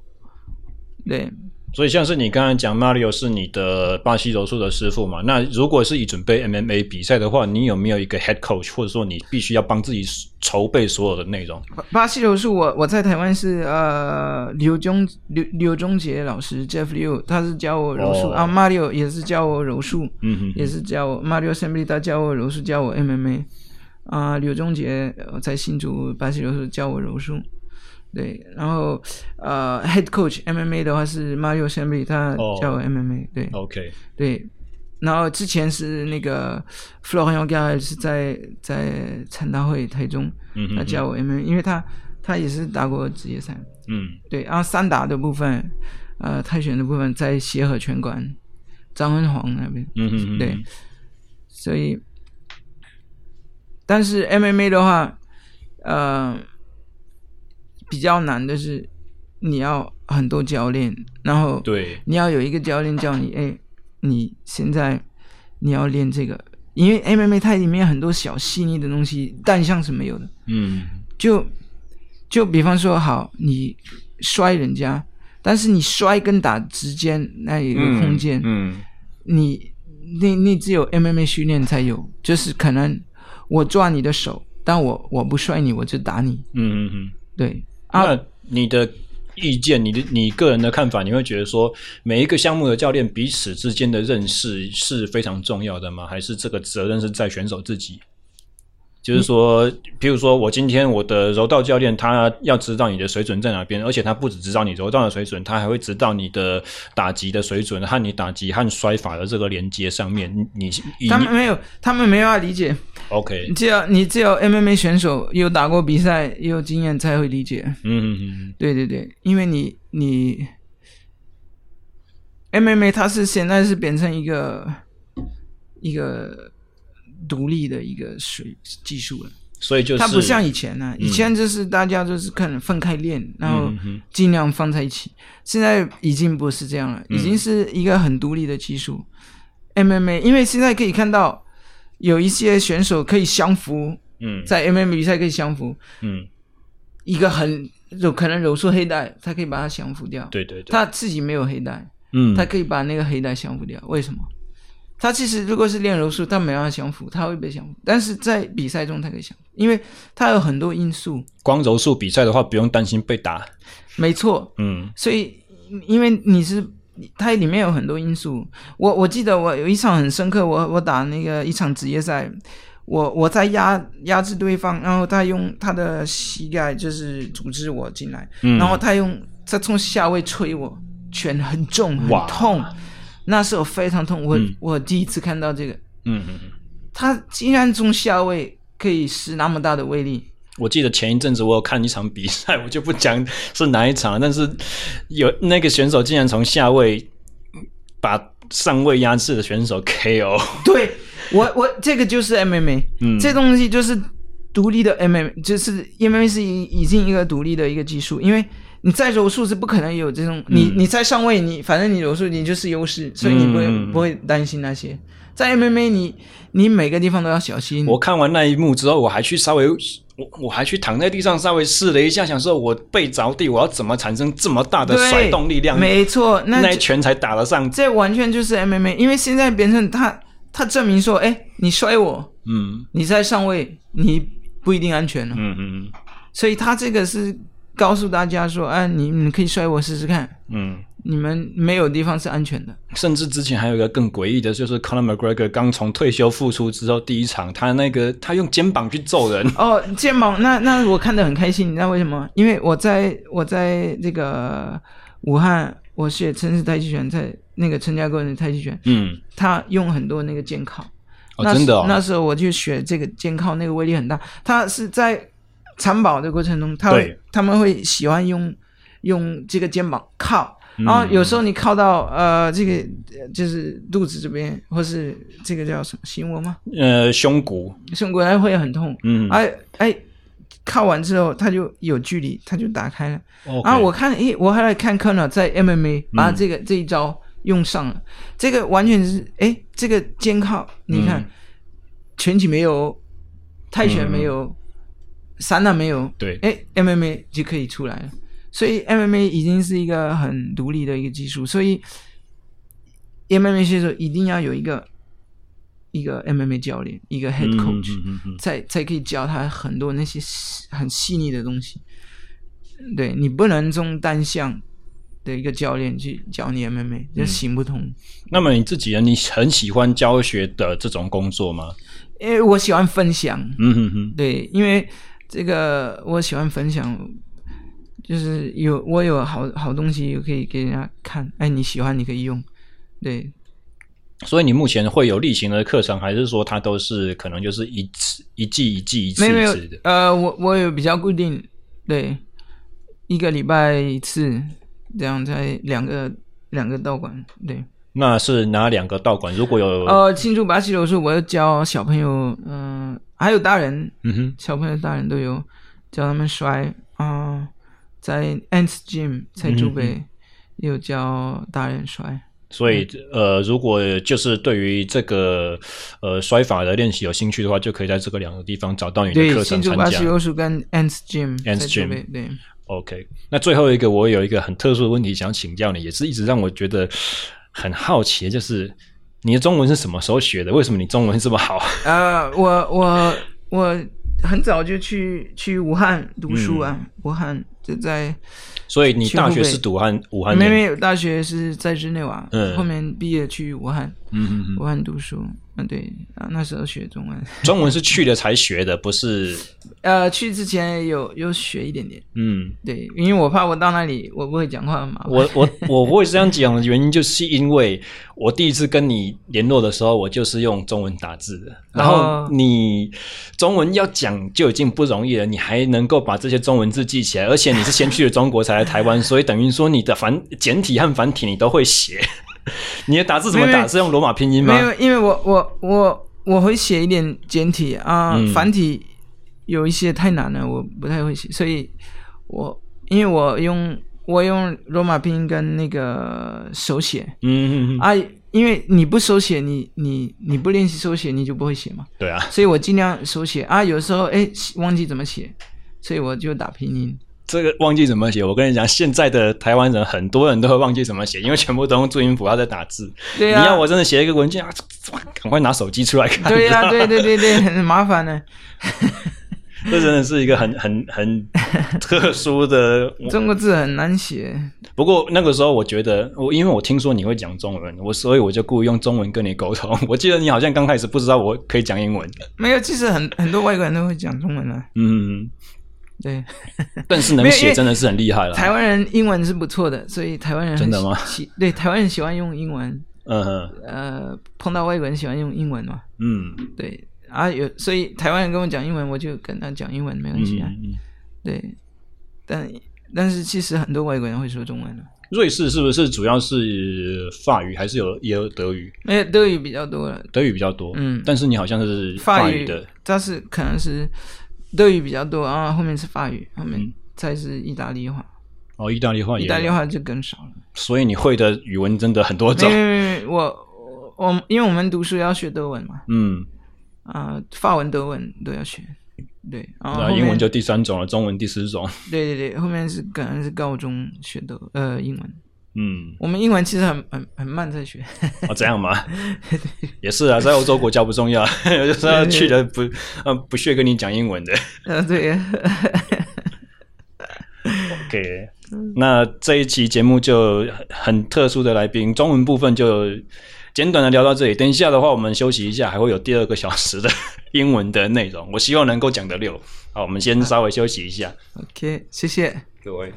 对。所以像是你刚才讲，Mario 是你的巴西柔术的师傅嘛？那如果是以准备 MMA 比赛的话，你有没有一个 head coach，或者说你必须要帮自己筹备所有的内容？巴西柔术，我我在台湾是呃刘忠刘刘忠杰老师 Jeff Liu，他是教我柔术、哦、啊，Mario 也是教我柔术，嗯哼，也是教我 Mario 他教我柔术，教我 MMA 啊，刘忠杰在新竹巴西柔术教我柔术。对，然后呃，head coach MMA 的话是 Mario Assembly，他教我 MMA，、oh, 对，OK，对，然后之前是那个 Florian Gael 是在在陈大会台中，嗯，他教我 MMA，因为他他也是打过职业赛，嗯，对，然后散打的部分，呃，泰拳的部分在协和拳馆张恩煌那边，嗯哼，对，所以，但是 MMA 的话，呃。比较难的是，你要很多教练，然后对，你要有一个教练叫你，哎，你现在你要练这个，因为 MMA 它里面很多小细腻的东西，单项是没有的。嗯，就就比方说，好，你摔人家，但是你摔跟打之间那有一个空间，嗯，嗯你那那只有 MMA 训练才有，就是可能我抓你的手，但我我不摔你，我就打你。嗯嗯嗯，对。那你的意见，你的你个人的看法，你会觉得说每一个项目的教练彼此之间的认识是非常重要的吗？还是这个责任是在选手自己？就是说，比如说我今天我的柔道教练，他要知道你的水准在哪边，而且他不只知道你柔道的水准，他还会知道你的打击的水准和你打击和摔法的这个连接上面。你他们没有，他们没法理解。OK，只有你只有 MMA 选手有打过比赛，有经验才会理解。嗯嗯嗯，对对对，因为你你 MMA 它是现在是变成一个一个。独立的一个水技术了，所以就是它不像以前呢、啊，以前就是大家就是可能分开练，嗯、然后尽量放在一起。现在已经不是这样了，已经是一个很独立的技术。嗯、MMA，因为现在可以看到有一些选手可以降服，嗯，在 MMA 比赛可以降服，嗯，一个很有可能柔术黑带，他可以把它降服掉。对对对，他自己没有黑带，嗯，他可以把那个黑带降服掉。为什么？他其实如果是练柔术，他没办法降服，他会被降服。但是在比赛中，他可以降服，因为他有很多因素。光柔术比赛的话，不用担心被打。没错，嗯。所以，因为你是，它里面有很多因素。我我记得我有一场很深刻，我我打那个一场职业赛，我我在压压制对方，然后他用他的膝盖就是阻止我进来，嗯、然后他用他从下位捶我，拳很重很痛。那时候非常痛，我、嗯、我第一次看到这个，嗯嗯嗯他竟然从下位可以使那么大的威力。我记得前一阵子我有看一场比赛，我就不讲是哪一场，但是有那个选手竟然从下位把上位压制的选手 KO。对，我我这个就是 MMA，嗯，这东西就是独立的 MMA，就是 MMA 是已已经一个独立的一个技术，因为你在柔术是不可能有这种，嗯、你你在上位，你反正你柔术你就是优势，所以你不会、嗯、不会担心那些。在 MMA 你你每个地方都要小心。我看完那一幕之后，我还去稍微。我我还去躺在地上稍微试了一下，想说我背着地，我要怎么产生这么大的甩动力量？没错，那，那一拳才打得上。这完全就是 MMA，因为现在变成他他证明说，哎，你摔我，嗯，你在上位，你不一定安全了，嗯嗯嗯，所以他这个是告诉大家说，哎，你你可以摔我试试看，嗯。你们没有地方是安全的。甚至之前还有一个更诡异的，就是 Conor McGregor 刚从退休复出之后，第一场他那个他用肩膀去揍人。哦，肩膀，那那我看得很开心。你知道为什么？因为我在我在这个武汉，我学陈氏太极拳，在那个陈家沟的太极拳，嗯，他用很多那个肩靠。哦，真的哦。那时候我就学这个肩靠，那个威力很大。他是在残保的过程中，他会他们会喜欢用用这个肩膀靠。然后有时候你靠到呃这个就是肚子这边，或是这个叫什么心窝吗？呃，胸骨，胸骨还会很痛。嗯，哎哎，靠完之后它就有距离，它就打开了。然后我看，诶，我还来看 Conor 在 MMA 把这个、嗯、这一招用上了，这个完全是哎，这个肩靠，你看，拳击没有，泰拳没有，散打、嗯、没有，对，哎，MMA 就可以出来了。所以 MMA 已经是一个很独立的一个技术，所以 MMA 选手一定要有一个一个 MMA 教练，一个 head coach，嗯嗯嗯嗯、才才可以教他很多那些很细腻的东西。对，你不能从单项的一个教练去教你 MMA，这行不通。嗯、那么你自己呢？你很喜欢教学的这种工作吗？因为我喜欢分享。嗯哼哼。对，因为这个我喜欢分享。就是有我有好好东西可以给人家看，哎，你喜欢你可以用，对。所以你目前会有例行的课程，还是说它都是可能就是一次一季一季一次一次的？呃，我我有比较固定，对，一个礼拜一次，这样才两个两个道馆，对。那是哪两个道馆？如果有呃，庆祝巴西柔术，我要教小朋友，嗯、呃，还有大人，嗯哼，小朋友大人都有教他们摔啊。呃在 Ants Gym 在竹北有教大人摔，嗯、所以呃，如果就是对于这个呃摔法的练习有兴趣的话，就可以在这个两个地方找到你的课程参加。对，新竹巴西柔术跟 Ants Gym，Ants Gym 对。OK，那最后一个我有一个很特殊的问题想请教你，也是一直让我觉得很好奇，就是你的中文是什么时候学的？为什么你中文这么好？呃，我我我很早就去去武汉读书啊，嗯、武汉。就在，所以你大学是读汉武汉？没没有，大学是在日内瓦，嗯，后面毕业去武汉，嗯嗯嗯，武汉读书，嗯对啊，那时候学中文，中文是去了才学的，不是？呃，去之前有有学一点点，嗯，对，因为我怕我到那里我不会讲话嘛。我我我不会这样讲的原因，就是因为我第一次跟你联络的时候，我就是用中文打字的，然后你中文要讲就已经不容易了，你还能够把这些中文字记起来，而且。你是先去了中国才来台湾，所以等于说你的繁简体和繁体你都会写。你的打字怎么打？是用罗马拼音吗？没有，因为我我我我会写一点简体啊，嗯、繁体有一些太难了，我不太会写，所以我因为我用我用罗马拼音跟那个手写，嗯嗯嗯啊，因为你不手写，你你你不练习手写，你就不会写嘛。对啊，所以我尽量手写啊，有时候哎忘记怎么写，所以我就打拼音。这个忘记怎么写，我跟你讲，现在的台湾人很多人都会忘记怎么写，因为全部都用注音符号在打字。对、啊，你要我真的写一个文件啊，赶快拿手机出来看。对呀、啊，对对对对，很麻烦呢。这真的是一个很很很特殊的 中国字很难写。不过那个时候我觉得，我因为我听说你会讲中文，我所以我就故意用中文跟你沟通。我记得你好像刚开始不知道我可以讲英文的。没有，其实很很多外国人都会讲中文的。嗯。对，但是能写真的是很厉害了。台湾人英文是不错的，所以台湾人真的吗？喜对台湾人喜欢用英文。嗯哼，呃，碰到外国人喜欢用英文嘛，嗯，对。啊，有所以台湾人跟我讲英文，我就跟他讲英文没关系啊，嗯嗯、对，但但是其实很多外国人会说中文的。瑞士是不是主要是法语，还是有也有德语？没有德语比较多了，德语比较多，嗯，但是你好像是法语的，但是可能是德语比较多，然后后面是法语，后面才是意大利话。嗯哦，意大利话，意大利话就更少了。所以你会的语文真的很多种。没没没，我我因为我们读书要学德文嘛，嗯，啊、呃，法文、德文都要学，对，然后，后英文就第三种了，中文第四种。对对对，后面是可能是高中学的呃英文，嗯，我们英文其实很很很慢在学。哦，这样吗？也是啊，在欧洲国家不重要，就是要去的不呃不屑跟你讲英文的。呃，对。OK。那这一期节目就很特殊的来宾，中文部分就简短的聊到这里。等一下的话，我们休息一下，还会有第二个小时的英文的内容。我希望能够讲得溜。好，我们先稍微休息一下。OK，谢谢各位。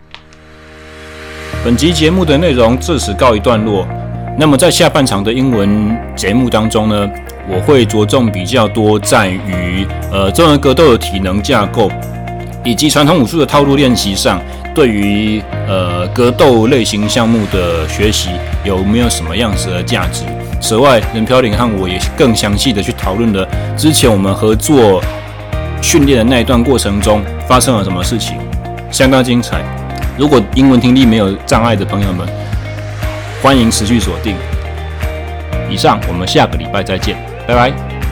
本集节目的内容至此告一段落。那么在下半场的英文节目当中呢，我会着重比较多在于呃综合格斗的体能架构，以及传统武术的套路练习上。对于呃格斗类型项目的学习有没有什么样子的价值？此外，任飘零和我也更详细的去讨论了之前我们合作训练的那一段过程中发生了什么事情，相当精彩。如果英文听力没有障碍的朋友们，欢迎持续锁定。以上，我们下个礼拜再见，拜拜。